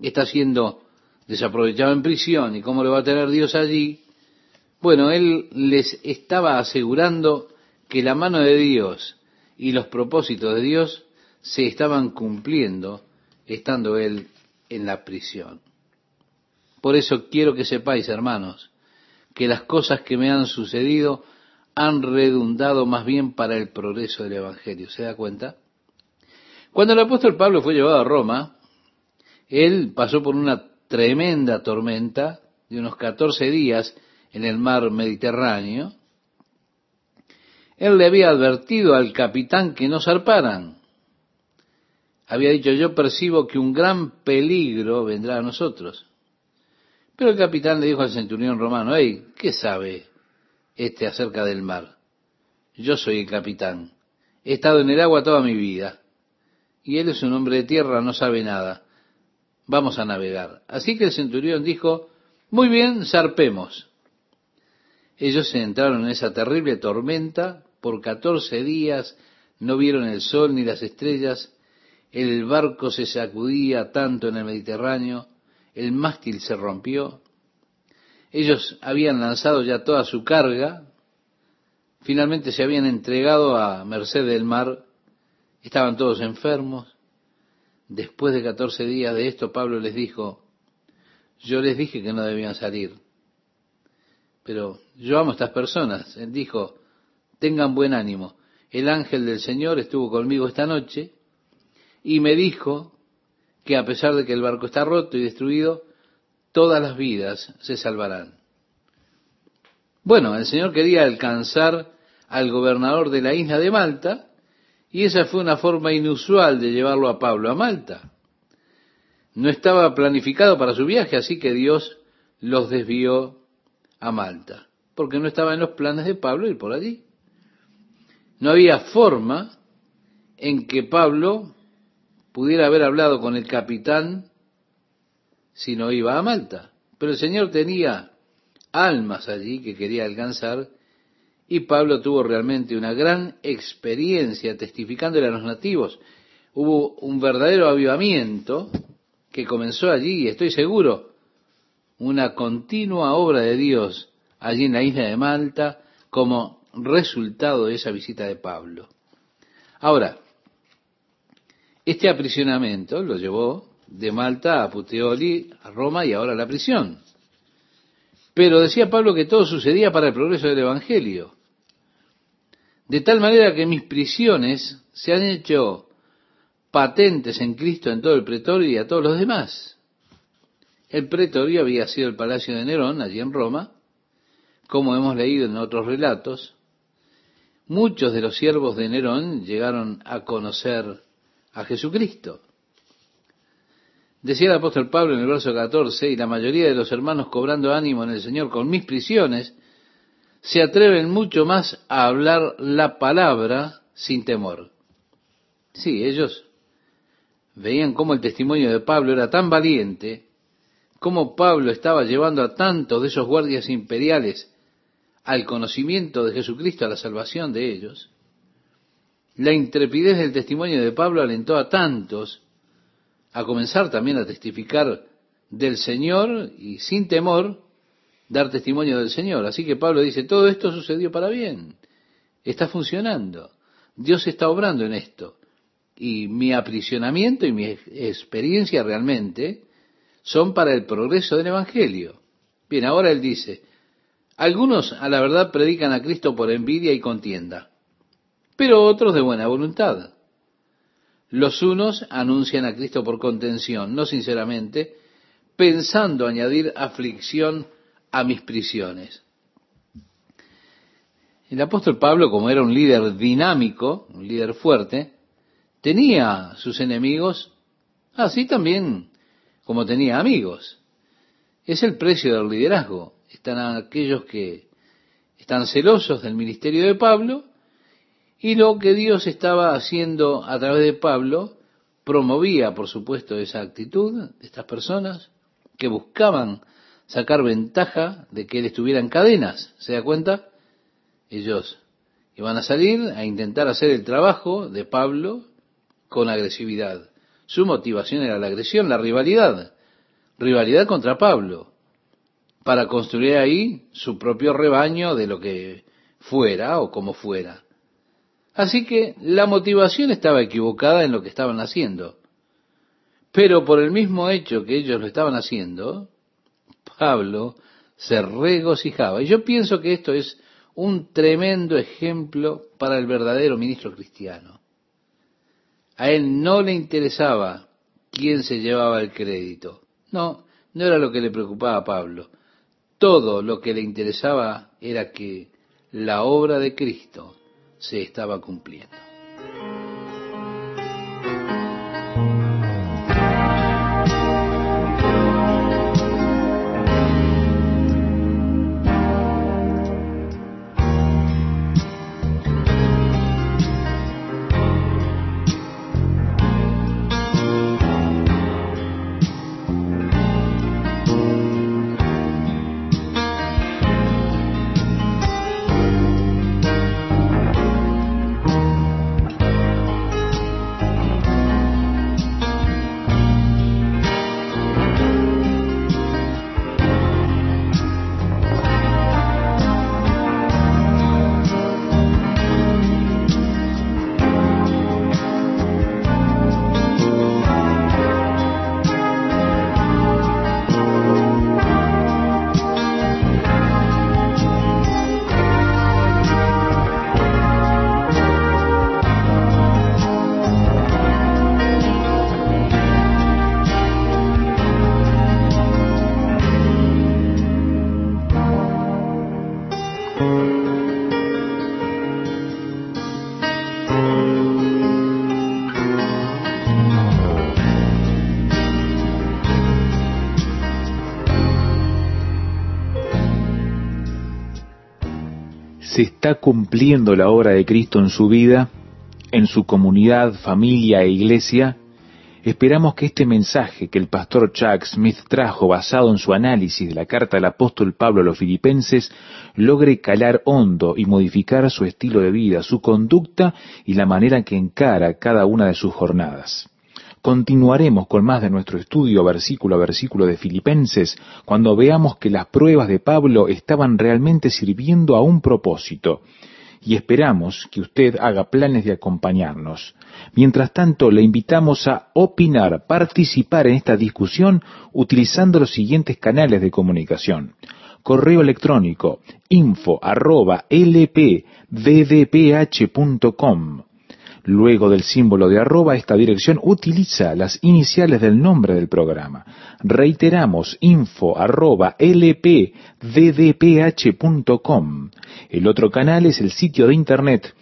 está siendo desaprovechado en prisión y cómo lo va a tener Dios allí. Bueno, él les estaba asegurando que la mano de Dios y los propósitos de Dios se estaban cumpliendo estando él en la prisión. Por eso quiero que sepáis, hermanos, que las cosas que me han sucedido han redundado más bien para el progreso del Evangelio. ¿Se da cuenta? Cuando el apóstol Pablo fue llevado a Roma, él pasó por una tremenda tormenta de unos 14 días en el mar Mediterráneo. Él le había advertido al capitán que no zarparan. Había dicho, yo percibo que un gran peligro vendrá a nosotros. Pero el capitán le dijo al centurión romano, hey, ¿qué sabe este acerca del mar? Yo soy el capitán. He estado en el agua toda mi vida y él es un hombre de tierra, no sabe nada. Vamos a navegar. Así que el centurión dijo, muy bien, zarpemos. Ellos se entraron en esa terrible tormenta, por catorce días no vieron el sol ni las estrellas, el barco se sacudía tanto en el Mediterráneo, el mástil se rompió, ellos habían lanzado ya toda su carga, finalmente se habían entregado a merced del mar, Estaban todos enfermos. Después de catorce días de esto, Pablo les dijo, yo les dije que no debían salir. Pero yo amo a estas personas. Él dijo, tengan buen ánimo. El ángel del Señor estuvo conmigo esta noche y me dijo que a pesar de que el barco está roto y destruido, todas las vidas se salvarán. Bueno, el Señor quería alcanzar al gobernador de la isla de Malta y esa fue una forma inusual de llevarlo a Pablo a Malta. No estaba planificado para su viaje, así que Dios los desvió a Malta, porque no estaba en los planes de Pablo ir por allí. No había forma en que Pablo pudiera haber hablado con el capitán si no iba a Malta. Pero el Señor tenía almas allí que quería alcanzar y Pablo tuvo realmente una gran experiencia testificándole a los nativos. Hubo un verdadero avivamiento que comenzó allí, y estoy seguro, una continua obra de Dios allí en la isla de Malta como resultado de esa visita de Pablo. Ahora, este aprisionamiento lo llevó de Malta a Puteoli, a Roma y ahora a la prisión. Pero decía Pablo que todo sucedía para el progreso del Evangelio. De tal manera que mis prisiones se han hecho patentes en Cristo en todo el pretorio y a todos los demás. El pretorio había sido el palacio de Nerón, allí en Roma, como hemos leído en otros relatos. Muchos de los siervos de Nerón llegaron a conocer a Jesucristo. Decía el apóstol Pablo en el verso 14, y la mayoría de los hermanos cobrando ánimo en el Señor con mis prisiones, se atreven mucho más a hablar la palabra sin temor. Sí, ellos veían cómo el testimonio de Pablo era tan valiente, cómo Pablo estaba llevando a tantos de esos guardias imperiales al conocimiento de Jesucristo, a la salvación de ellos. La intrepidez del testimonio de Pablo alentó a tantos a comenzar también a testificar del Señor y sin temor dar testimonio del Señor. Así que Pablo dice, todo esto sucedió para bien, está funcionando, Dios está obrando en esto. Y mi aprisionamiento y mi experiencia realmente son para el progreso del Evangelio. Bien, ahora él dice, algunos a la verdad predican a Cristo por envidia y contienda. Pero otros de buena voluntad. Los unos anuncian a Cristo por contención, no sinceramente, pensando añadir aflicción a mis prisiones. El apóstol Pablo, como era un líder dinámico, un líder fuerte, tenía sus enemigos, así también como tenía amigos. Es el precio del liderazgo. Están aquellos que están celosos del ministerio de Pablo y lo que Dios estaba haciendo a través de Pablo promovía, por supuesto, esa actitud de estas personas que buscaban sacar ventaja de que él estuviera en cadenas. ¿Se da cuenta? Ellos iban a salir a intentar hacer el trabajo de Pablo con agresividad. Su motivación era la agresión, la rivalidad. Rivalidad contra Pablo, para construir ahí su propio rebaño de lo que fuera o como fuera. Así que la motivación estaba equivocada en lo que estaban haciendo. Pero por el mismo hecho que ellos lo estaban haciendo, Pablo se regocijaba. Y yo pienso que esto es un tremendo ejemplo para el verdadero ministro cristiano. A él no le interesaba quién se llevaba el crédito. No, no era lo que le preocupaba a Pablo. Todo lo que le interesaba era que la obra de Cristo se estaba cumpliendo. Está cumpliendo la obra de Cristo en su vida, en su comunidad, familia e iglesia, esperamos que este mensaje que el pastor Chuck Smith trajo basado en su análisis de la carta del apóstol Pablo a los filipenses logre calar hondo y modificar su estilo de vida, su conducta y la manera que encara cada una de sus jornadas. Continuaremos con más de nuestro estudio versículo a versículo de Filipenses cuando veamos que las pruebas de Pablo estaban realmente sirviendo a un propósito y esperamos que usted haga planes de acompañarnos. Mientras tanto, le invitamos a opinar, participar en esta discusión utilizando los siguientes canales de comunicación. Correo electrónico info arroba Luego del símbolo de arroba, esta dirección utiliza las iniciales del nombre del programa. Reiteramos, info. El otro canal es el sitio de internet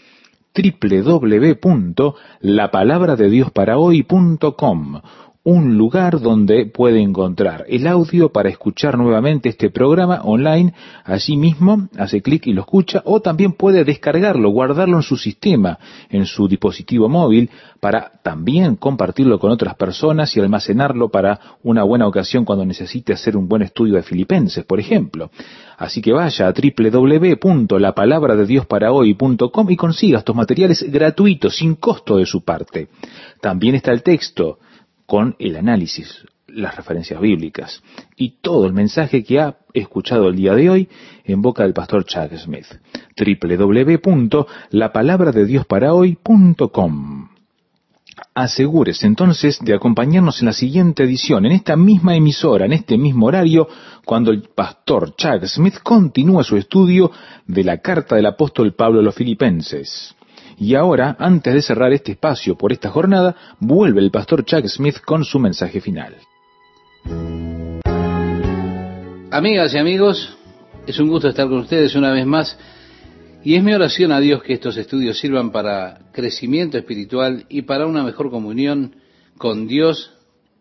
www.lapalabradediosParaHoy.com un lugar donde puede encontrar el audio para escuchar nuevamente este programa online. Allí mismo hace clic y lo escucha o también puede descargarlo, guardarlo en su sistema, en su dispositivo móvil para también compartirlo con otras personas y almacenarlo para una buena ocasión cuando necesite hacer un buen estudio de Filipenses, por ejemplo. Así que vaya a www.lapalabradediosparahoy.com y consiga estos materiales gratuitos, sin costo de su parte. También está el texto con el análisis, las referencias bíblicas y todo el mensaje que ha escuchado el día de hoy en boca del pastor Chuck Smith. www.lapalabradediosparahoy.com Asegúrese entonces de acompañarnos en la siguiente edición, en esta misma emisora, en este mismo horario, cuando el pastor Chuck Smith continúa su estudio de la carta del apóstol Pablo a los filipenses. Y ahora, antes de cerrar este espacio por esta jornada, vuelve el pastor Chuck Smith con su mensaje final. Amigas y amigos, es un gusto estar con ustedes una vez más y es mi oración a Dios que estos estudios sirvan para crecimiento espiritual y para una mejor comunión con Dios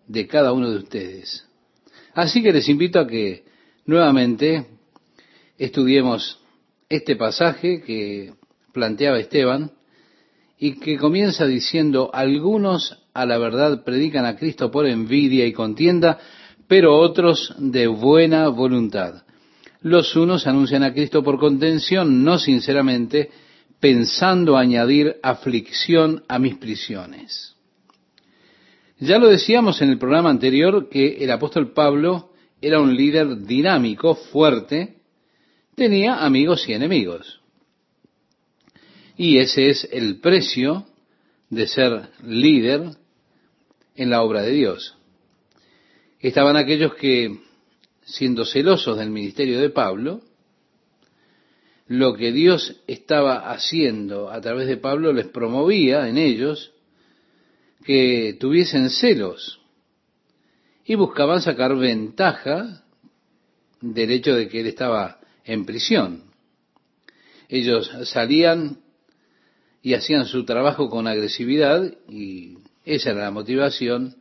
de cada uno de ustedes. Así que les invito a que nuevamente estudiemos este pasaje que planteaba Esteban y que comienza diciendo, algunos a la verdad predican a Cristo por envidia y contienda, pero otros de buena voluntad. Los unos anuncian a Cristo por contención, no sinceramente, pensando añadir aflicción a mis prisiones. Ya lo decíamos en el programa anterior que el apóstol Pablo era un líder dinámico, fuerte, tenía amigos y enemigos. Y ese es el precio de ser líder en la obra de Dios. Estaban aquellos que, siendo celosos del ministerio de Pablo, lo que Dios estaba haciendo a través de Pablo les promovía en ellos que tuviesen celos y buscaban sacar ventaja del hecho de que él estaba en prisión. Ellos salían y hacían su trabajo con agresividad y esa era la motivación,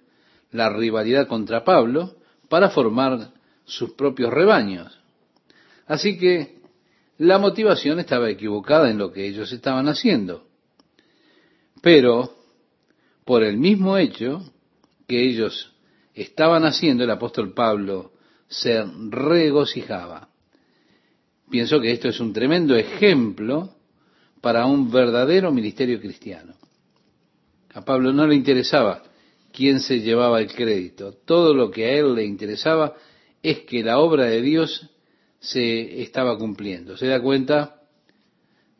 la rivalidad contra Pablo para formar sus propios rebaños. Así que la motivación estaba equivocada en lo que ellos estaban haciendo. Pero por el mismo hecho que ellos estaban haciendo, el apóstol Pablo se regocijaba. Pienso que esto es un tremendo ejemplo para un verdadero ministerio cristiano. A Pablo no le interesaba quién se llevaba el crédito. Todo lo que a él le interesaba es que la obra de Dios se estaba cumpliendo. ¿Se da cuenta?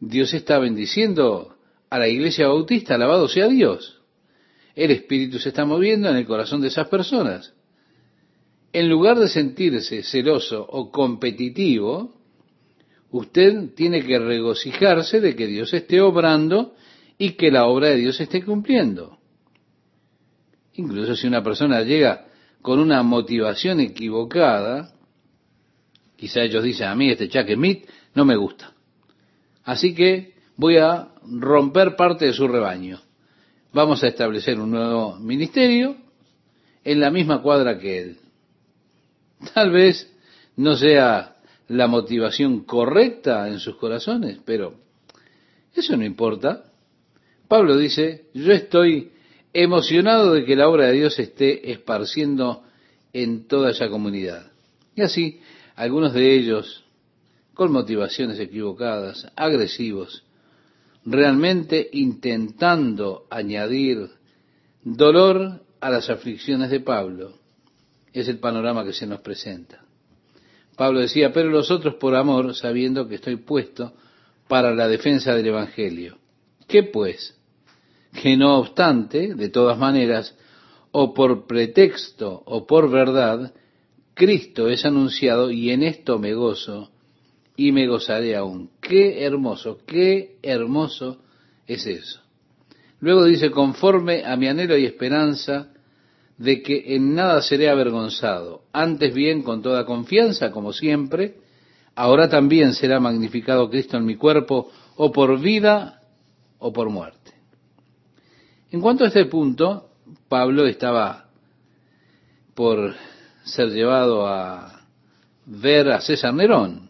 Dios está bendiciendo a la iglesia bautista, alabado sea Dios. El Espíritu se está moviendo en el corazón de esas personas. En lugar de sentirse celoso o competitivo, usted tiene que regocijarse de que Dios esté obrando y que la obra de Dios esté cumpliendo. Incluso si una persona llega con una motivación equivocada, quizá ellos dicen, a mí este Chuck no me gusta. Así que voy a romper parte de su rebaño. Vamos a establecer un nuevo ministerio en la misma cuadra que él. Tal vez no sea la motivación correcta en sus corazones, pero eso no importa. Pablo dice, yo estoy emocionado de que la obra de Dios esté esparciendo en toda esa comunidad. Y así, algunos de ellos, con motivaciones equivocadas, agresivos, realmente intentando añadir dolor a las aflicciones de Pablo, es el panorama que se nos presenta. Pablo decía, pero los otros por amor, sabiendo que estoy puesto para la defensa del Evangelio. ¿Qué pues? Que no obstante, de todas maneras, o por pretexto o por verdad, Cristo es anunciado y en esto me gozo y me gozaré aún. Qué hermoso, qué hermoso es eso. Luego dice, conforme a mi anhelo y esperanza de que en nada seré avergonzado, antes bien con toda confianza, como siempre, ahora también será magnificado Cristo en mi cuerpo, o por vida o por muerte. En cuanto a este punto, Pablo estaba por ser llevado a ver a César Nerón.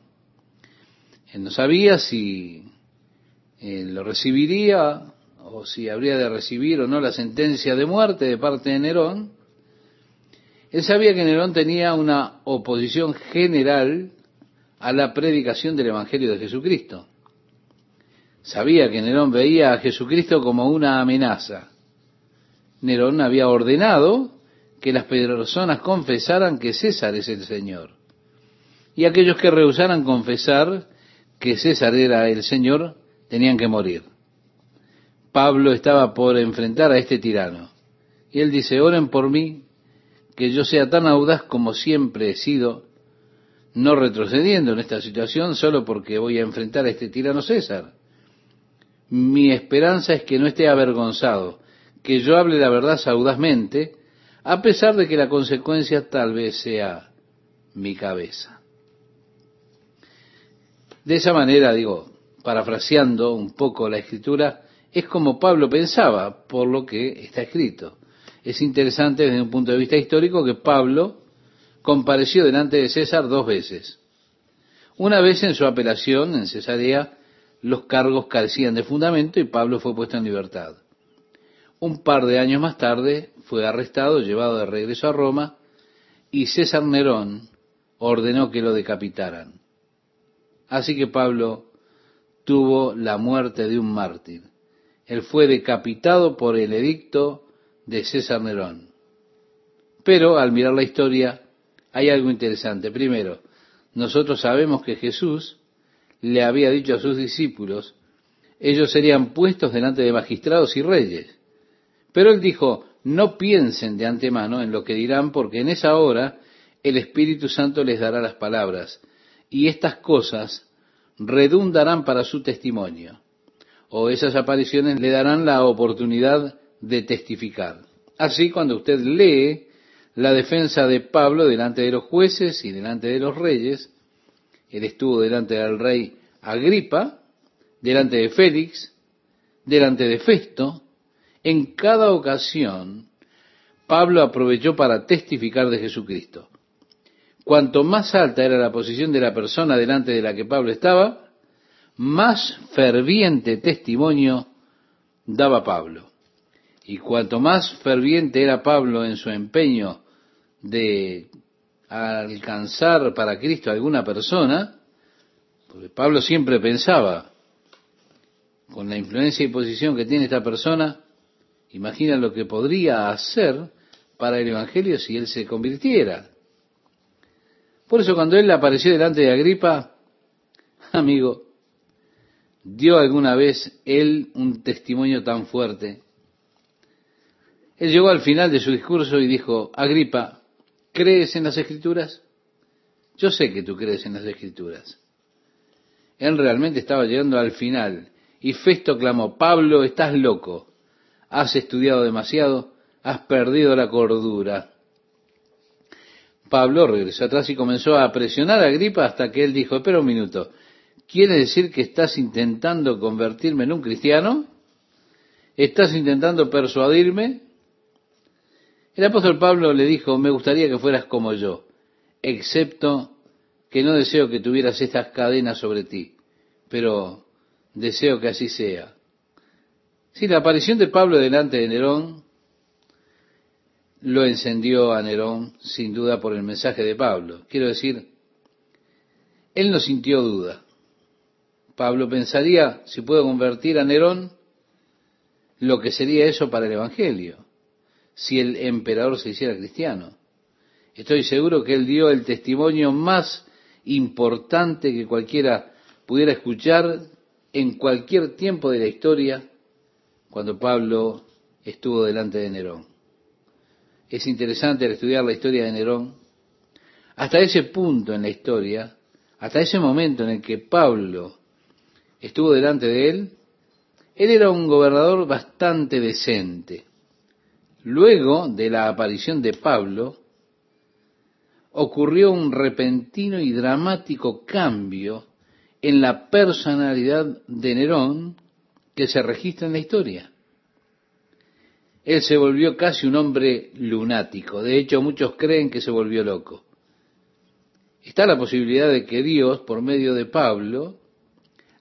Él no sabía si eh, lo recibiría o si habría de recibir o no la sentencia de muerte de parte de Nerón, él sabía que Nerón tenía una oposición general a la predicación del Evangelio de Jesucristo. Sabía que Nerón veía a Jesucristo como una amenaza. Nerón había ordenado que las personas confesaran que César es el Señor. Y aquellos que rehusaran confesar que César era el Señor tenían que morir. Pablo estaba por enfrentar a este tirano. Y él dice, oren por mí, que yo sea tan audaz como siempre he sido, no retrocediendo en esta situación solo porque voy a enfrentar a este tirano César. mi esperanza es que no esté avergonzado, que yo hable la verdad saudazmente, a pesar de que la consecuencia tal vez sea mi cabeza. De esa manera, digo, parafraseando un poco la escritura, es como Pablo pensaba por lo que está escrito. Es interesante desde un punto de vista histórico que Pablo compareció delante de César dos veces. Una vez en su apelación en Cesarea, los cargos carecían de fundamento y Pablo fue puesto en libertad. Un par de años más tarde fue arrestado, llevado de regreso a Roma, y César Nerón ordenó que lo decapitaran. Así que Pablo tuvo la muerte de un mártir. Él fue decapitado por el edicto de César Nerón. Pero al mirar la historia hay algo interesante. Primero, nosotros sabemos que Jesús le había dicho a sus discípulos, ellos serían puestos delante de magistrados y reyes. Pero él dijo, no piensen de antemano en lo que dirán, porque en esa hora el Espíritu Santo les dará las palabras, y estas cosas redundarán para su testimonio, o esas apariciones le darán la oportunidad de testificar. Así, cuando usted lee la defensa de Pablo delante de los jueces y delante de los reyes, él estuvo delante del rey Agripa, delante de Félix, delante de Festo, en cada ocasión Pablo aprovechó para testificar de Jesucristo. Cuanto más alta era la posición de la persona delante de la que Pablo estaba, más ferviente testimonio daba Pablo. Y cuanto más ferviente era Pablo en su empeño de alcanzar para Cristo alguna persona, porque Pablo siempre pensaba, con la influencia y posición que tiene esta persona, imagina lo que podría hacer para el Evangelio si él se convirtiera. Por eso cuando él apareció delante de Agripa, amigo, dio alguna vez él un testimonio tan fuerte. Él llegó al final de su discurso y dijo, Agripa, ¿crees en las escrituras? Yo sé que tú crees en las escrituras. Él realmente estaba llegando al final y Festo clamó, Pablo, estás loco, has estudiado demasiado, has perdido la cordura. Pablo regresó atrás y comenzó a presionar a Agripa hasta que él dijo, espera un minuto, ¿quiere decir que estás intentando convertirme en un cristiano? ¿Estás intentando persuadirme? El apóstol Pablo le dijo, me gustaría que fueras como yo, excepto que no deseo que tuvieras estas cadenas sobre ti, pero deseo que así sea. Sí, la aparición de Pablo delante de Nerón lo encendió a Nerón sin duda por el mensaje de Pablo. Quiero decir, él no sintió duda. Pablo pensaría, si puedo convertir a Nerón, lo que sería eso para el Evangelio si el emperador se hiciera cristiano. Estoy seguro que él dio el testimonio más importante que cualquiera pudiera escuchar en cualquier tiempo de la historia cuando Pablo estuvo delante de Nerón. Es interesante estudiar la historia de Nerón, hasta ese punto en la historia, hasta ese momento en el que Pablo estuvo delante de él, él era un gobernador bastante decente. Luego de la aparición de Pablo, ocurrió un repentino y dramático cambio en la personalidad de Nerón que se registra en la historia. Él se volvió casi un hombre lunático. De hecho, muchos creen que se volvió loco. Está la posibilidad de que Dios, por medio de Pablo,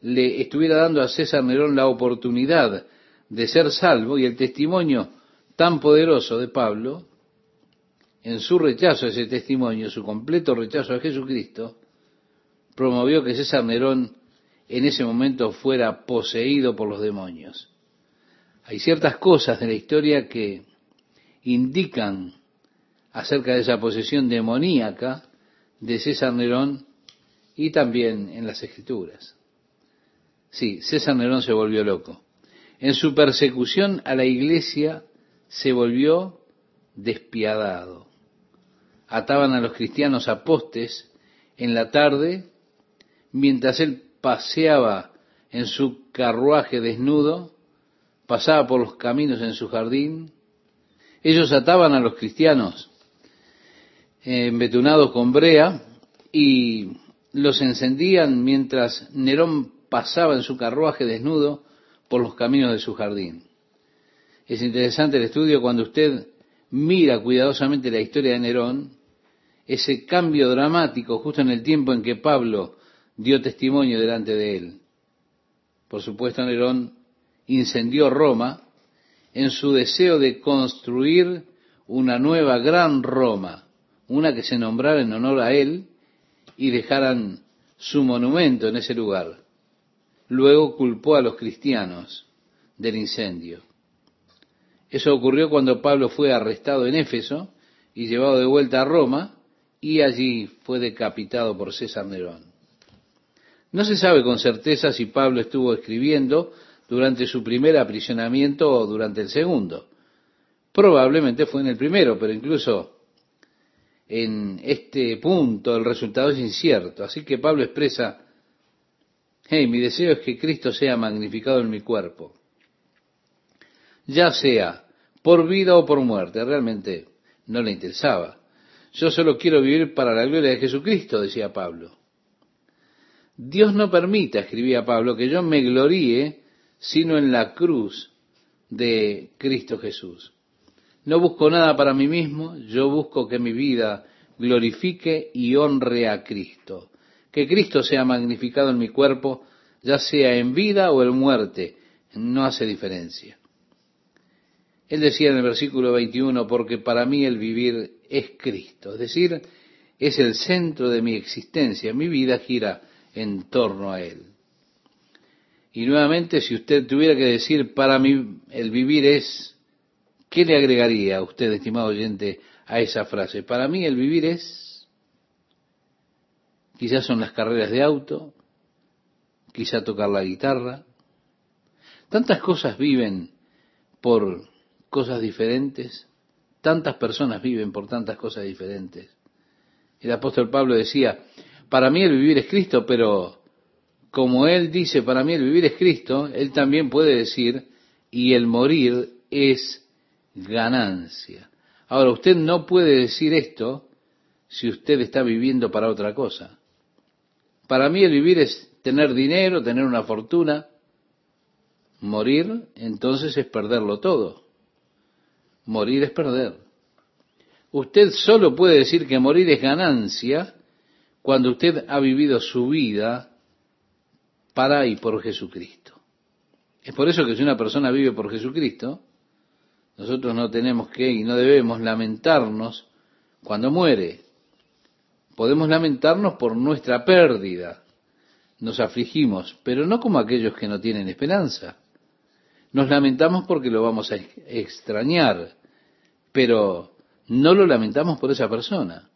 le estuviera dando a César Nerón la oportunidad de ser salvo y el testimonio tan poderoso de Pablo, en su rechazo a ese testimonio, su completo rechazo a Jesucristo, promovió que César Nerón en ese momento fuera poseído por los demonios. Hay ciertas cosas de la historia que indican acerca de esa posesión demoníaca de César Nerón y también en las escrituras. Sí, César Nerón se volvió loco. En su persecución a la iglesia se volvió despiadado. Ataban a los cristianos a postes en la tarde mientras él paseaba en su carruaje desnudo, pasaba por los caminos en su jardín. Ellos ataban a los cristianos embetunados con brea y los encendían mientras Nerón pasaba en su carruaje desnudo por los caminos de su jardín. Es interesante el estudio cuando usted mira cuidadosamente la historia de Nerón, ese cambio dramático justo en el tiempo en que Pablo dio testimonio delante de él. Por supuesto, Nerón incendió Roma en su deseo de construir una nueva gran Roma, una que se nombrara en honor a él y dejaran su monumento en ese lugar. Luego culpó a los cristianos del incendio. Eso ocurrió cuando Pablo fue arrestado en Éfeso y llevado de vuelta a Roma y allí fue decapitado por César Nerón. No se sabe con certeza si Pablo estuvo escribiendo durante su primer aprisionamiento o durante el segundo. Probablemente fue en el primero, pero incluso en este punto el resultado es incierto. Así que Pablo expresa, hey, mi deseo es que Cristo sea magnificado en mi cuerpo, ya sea por vida o por muerte. Realmente no le interesaba. Yo solo quiero vivir para la gloria de Jesucristo, decía Pablo. Dios no permita, escribía Pablo, que yo me gloríe sino en la cruz de Cristo Jesús. No busco nada para mí mismo, yo busco que mi vida glorifique y honre a Cristo. Que Cristo sea magnificado en mi cuerpo, ya sea en vida o en muerte, no hace diferencia. Él decía en el versículo 21, porque para mí el vivir es Cristo, es decir, es el centro de mi existencia, mi vida gira en torno a Él. Y nuevamente, si usted tuviera que decir, para mí el vivir es ¿Qué le agregaría a usted, estimado oyente, a esa frase? Para mí el vivir es, quizás son las carreras de auto, quizá tocar la guitarra. Tantas cosas viven por cosas diferentes, tantas personas viven por tantas cosas diferentes. El apóstol Pablo decía, para mí el vivir es Cristo, pero como él dice, para mí el vivir es Cristo, él también puede decir, y el morir es ganancia. Ahora, usted no puede decir esto si usted está viviendo para otra cosa. Para mí el vivir es tener dinero, tener una fortuna. Morir, entonces, es perderlo todo. Morir es perder. Usted solo puede decir que morir es ganancia cuando usted ha vivido su vida para y por Jesucristo. Es por eso que si una persona vive por Jesucristo, nosotros no tenemos que y no debemos lamentarnos cuando muere. Podemos lamentarnos por nuestra pérdida. Nos afligimos, pero no como aquellos que no tienen esperanza. Nos lamentamos porque lo vamos a extrañar, pero no lo lamentamos por esa persona.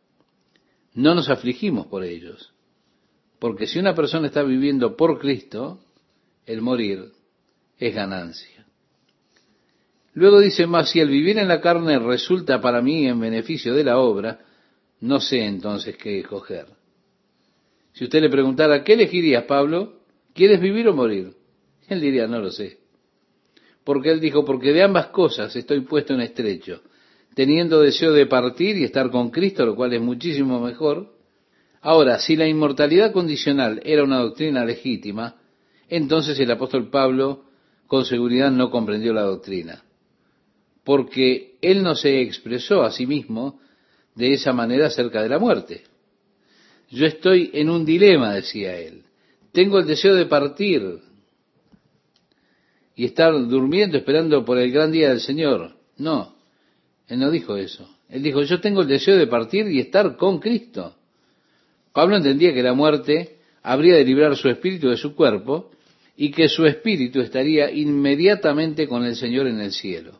No nos afligimos por ellos. Porque si una persona está viviendo por Cristo, el morir es ganancia. Luego dice más, si el vivir en la carne resulta para mí en beneficio de la obra, no sé entonces qué escoger. Si usted le preguntara, ¿qué elegirías, Pablo? ¿Quieres vivir o morir? Él diría, no lo sé. Porque él dijo, porque de ambas cosas estoy puesto en estrecho, teniendo deseo de partir y estar con Cristo, lo cual es muchísimo mejor. Ahora, si la inmortalidad condicional era una doctrina legítima, entonces el apóstol Pablo con seguridad no comprendió la doctrina porque él no se expresó a sí mismo de esa manera acerca de la muerte. Yo estoy en un dilema, decía él. Tengo el deseo de partir y estar durmiendo esperando por el gran día del Señor. No, él no dijo eso. Él dijo, yo tengo el deseo de partir y estar con Cristo. Pablo entendía que la muerte habría de librar su espíritu de su cuerpo y que su espíritu estaría inmediatamente con el Señor en el cielo.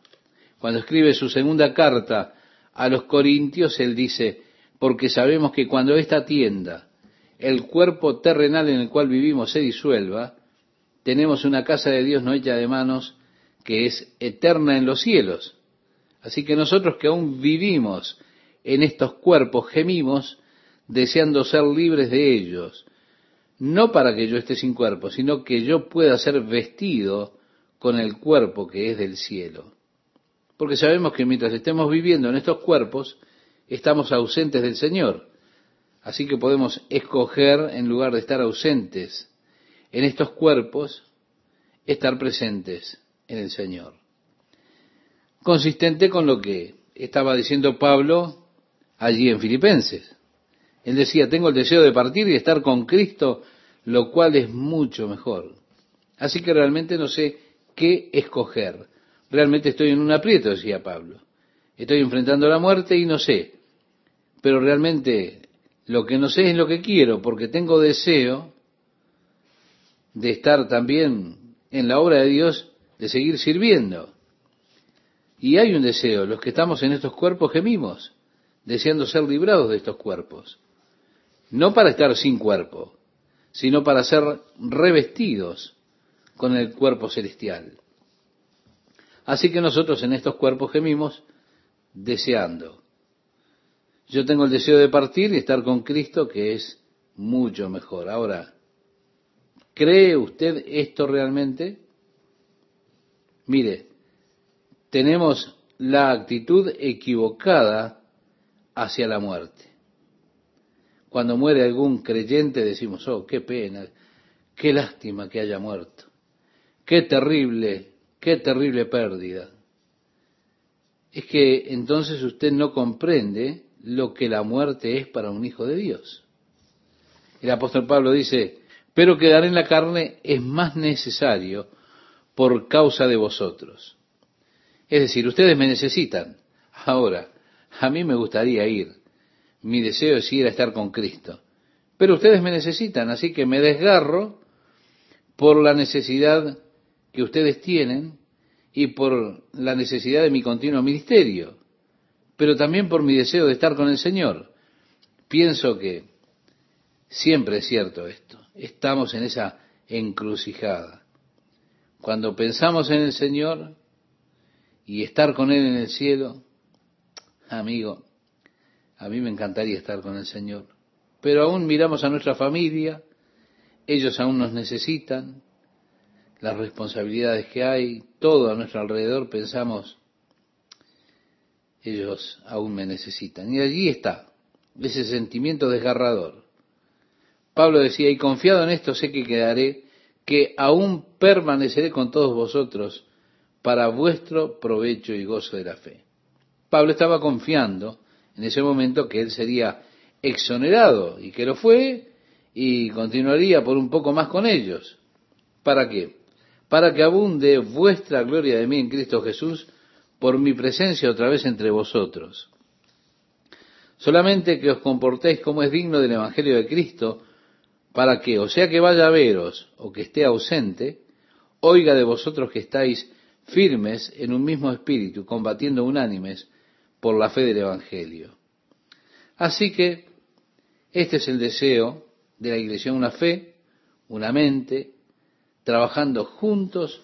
Cuando escribe su segunda carta a los Corintios, él dice, porque sabemos que cuando esta tienda, el cuerpo terrenal en el cual vivimos, se disuelva, tenemos una casa de Dios no hecha de manos, que es eterna en los cielos. Así que nosotros que aún vivimos en estos cuerpos, gemimos deseando ser libres de ellos, no para que yo esté sin cuerpo, sino que yo pueda ser vestido con el cuerpo que es del cielo. Porque sabemos que mientras estemos viviendo en estos cuerpos, estamos ausentes del Señor. Así que podemos escoger, en lugar de estar ausentes en estos cuerpos, estar presentes en el Señor. Consistente con lo que estaba diciendo Pablo allí en Filipenses. Él decía, tengo el deseo de partir y estar con Cristo, lo cual es mucho mejor. Así que realmente no sé qué escoger. Realmente estoy en un aprieto, decía Pablo. Estoy enfrentando la muerte y no sé. Pero realmente lo que no sé es lo que quiero, porque tengo deseo de estar también en la obra de Dios, de seguir sirviendo. Y hay un deseo, los que estamos en estos cuerpos gemimos, deseando ser librados de estos cuerpos. No para estar sin cuerpo, sino para ser revestidos con el cuerpo celestial. Así que nosotros en estos cuerpos gemimos deseando. Yo tengo el deseo de partir y estar con Cristo, que es mucho mejor. Ahora, ¿cree usted esto realmente? Mire, tenemos la actitud equivocada hacia la muerte. Cuando muere algún creyente decimos, oh, qué pena, qué lástima que haya muerto, qué terrible, qué terrible pérdida. Es que entonces usted no comprende lo que la muerte es para un hijo de Dios. El apóstol Pablo dice, pero quedar en la carne es más necesario por causa de vosotros. Es decir, ustedes me necesitan. Ahora, a mí me gustaría ir, mi deseo es ir a estar con Cristo. Pero ustedes me necesitan, así que me desgarro por la necesidad que ustedes tienen y por la necesidad de mi continuo ministerio, pero también por mi deseo de estar con el Señor. Pienso que siempre es cierto esto. Estamos en esa encrucijada. Cuando pensamos en el Señor y estar con Él en el cielo, amigo, a mí me encantaría estar con el Señor. Pero aún miramos a nuestra familia, ellos aún nos necesitan, las responsabilidades que hay, todo a nuestro alrededor, pensamos, ellos aún me necesitan. Y allí está, ese sentimiento desgarrador. Pablo decía, y confiado en esto sé que quedaré, que aún permaneceré con todos vosotros para vuestro provecho y gozo de la fe. Pablo estaba confiando en ese momento que él sería exonerado y que lo fue y continuaría por un poco más con ellos. ¿Para qué? Para que abunde vuestra gloria de mí en Cristo Jesús por mi presencia otra vez entre vosotros. Solamente que os comportéis como es digno del Evangelio de Cristo, para que, o sea que vaya a veros o que esté ausente, oiga de vosotros que estáis firmes en un mismo espíritu, combatiendo unánimes por la fe del Evangelio. Así que este es el deseo de la Iglesia, una fe, una mente, trabajando juntos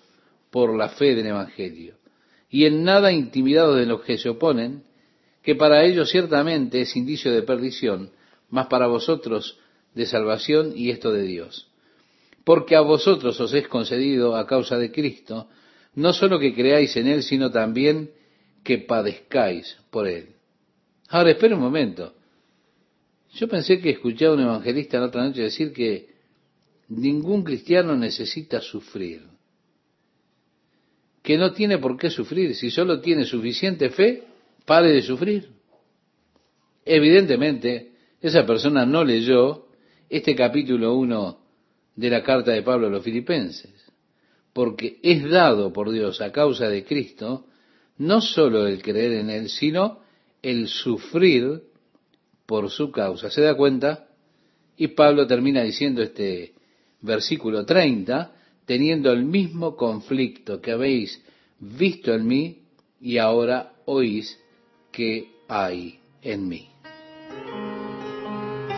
por la fe del Evangelio, y en nada intimidados de los que se oponen, que para ellos ciertamente es indicio de perdición, mas para vosotros de salvación y esto de Dios. Porque a vosotros os es concedido a causa de Cristo, no solo que creáis en Él, sino también que padezcáis por Él. Ahora, espera un momento. Yo pensé que escuché a un evangelista la otra noche decir que ningún cristiano necesita sufrir. Que no tiene por qué sufrir. Si solo tiene suficiente fe, pare de sufrir. Evidentemente, esa persona no leyó este capítulo 1 de la carta de Pablo a los filipenses. Porque es dado por Dios a causa de Cristo no solo el creer en Él, sino el sufrir por su causa. ¿Se da cuenta? Y Pablo termina diciendo este versículo 30, teniendo el mismo conflicto que habéis visto en mí y ahora oís que hay en mí.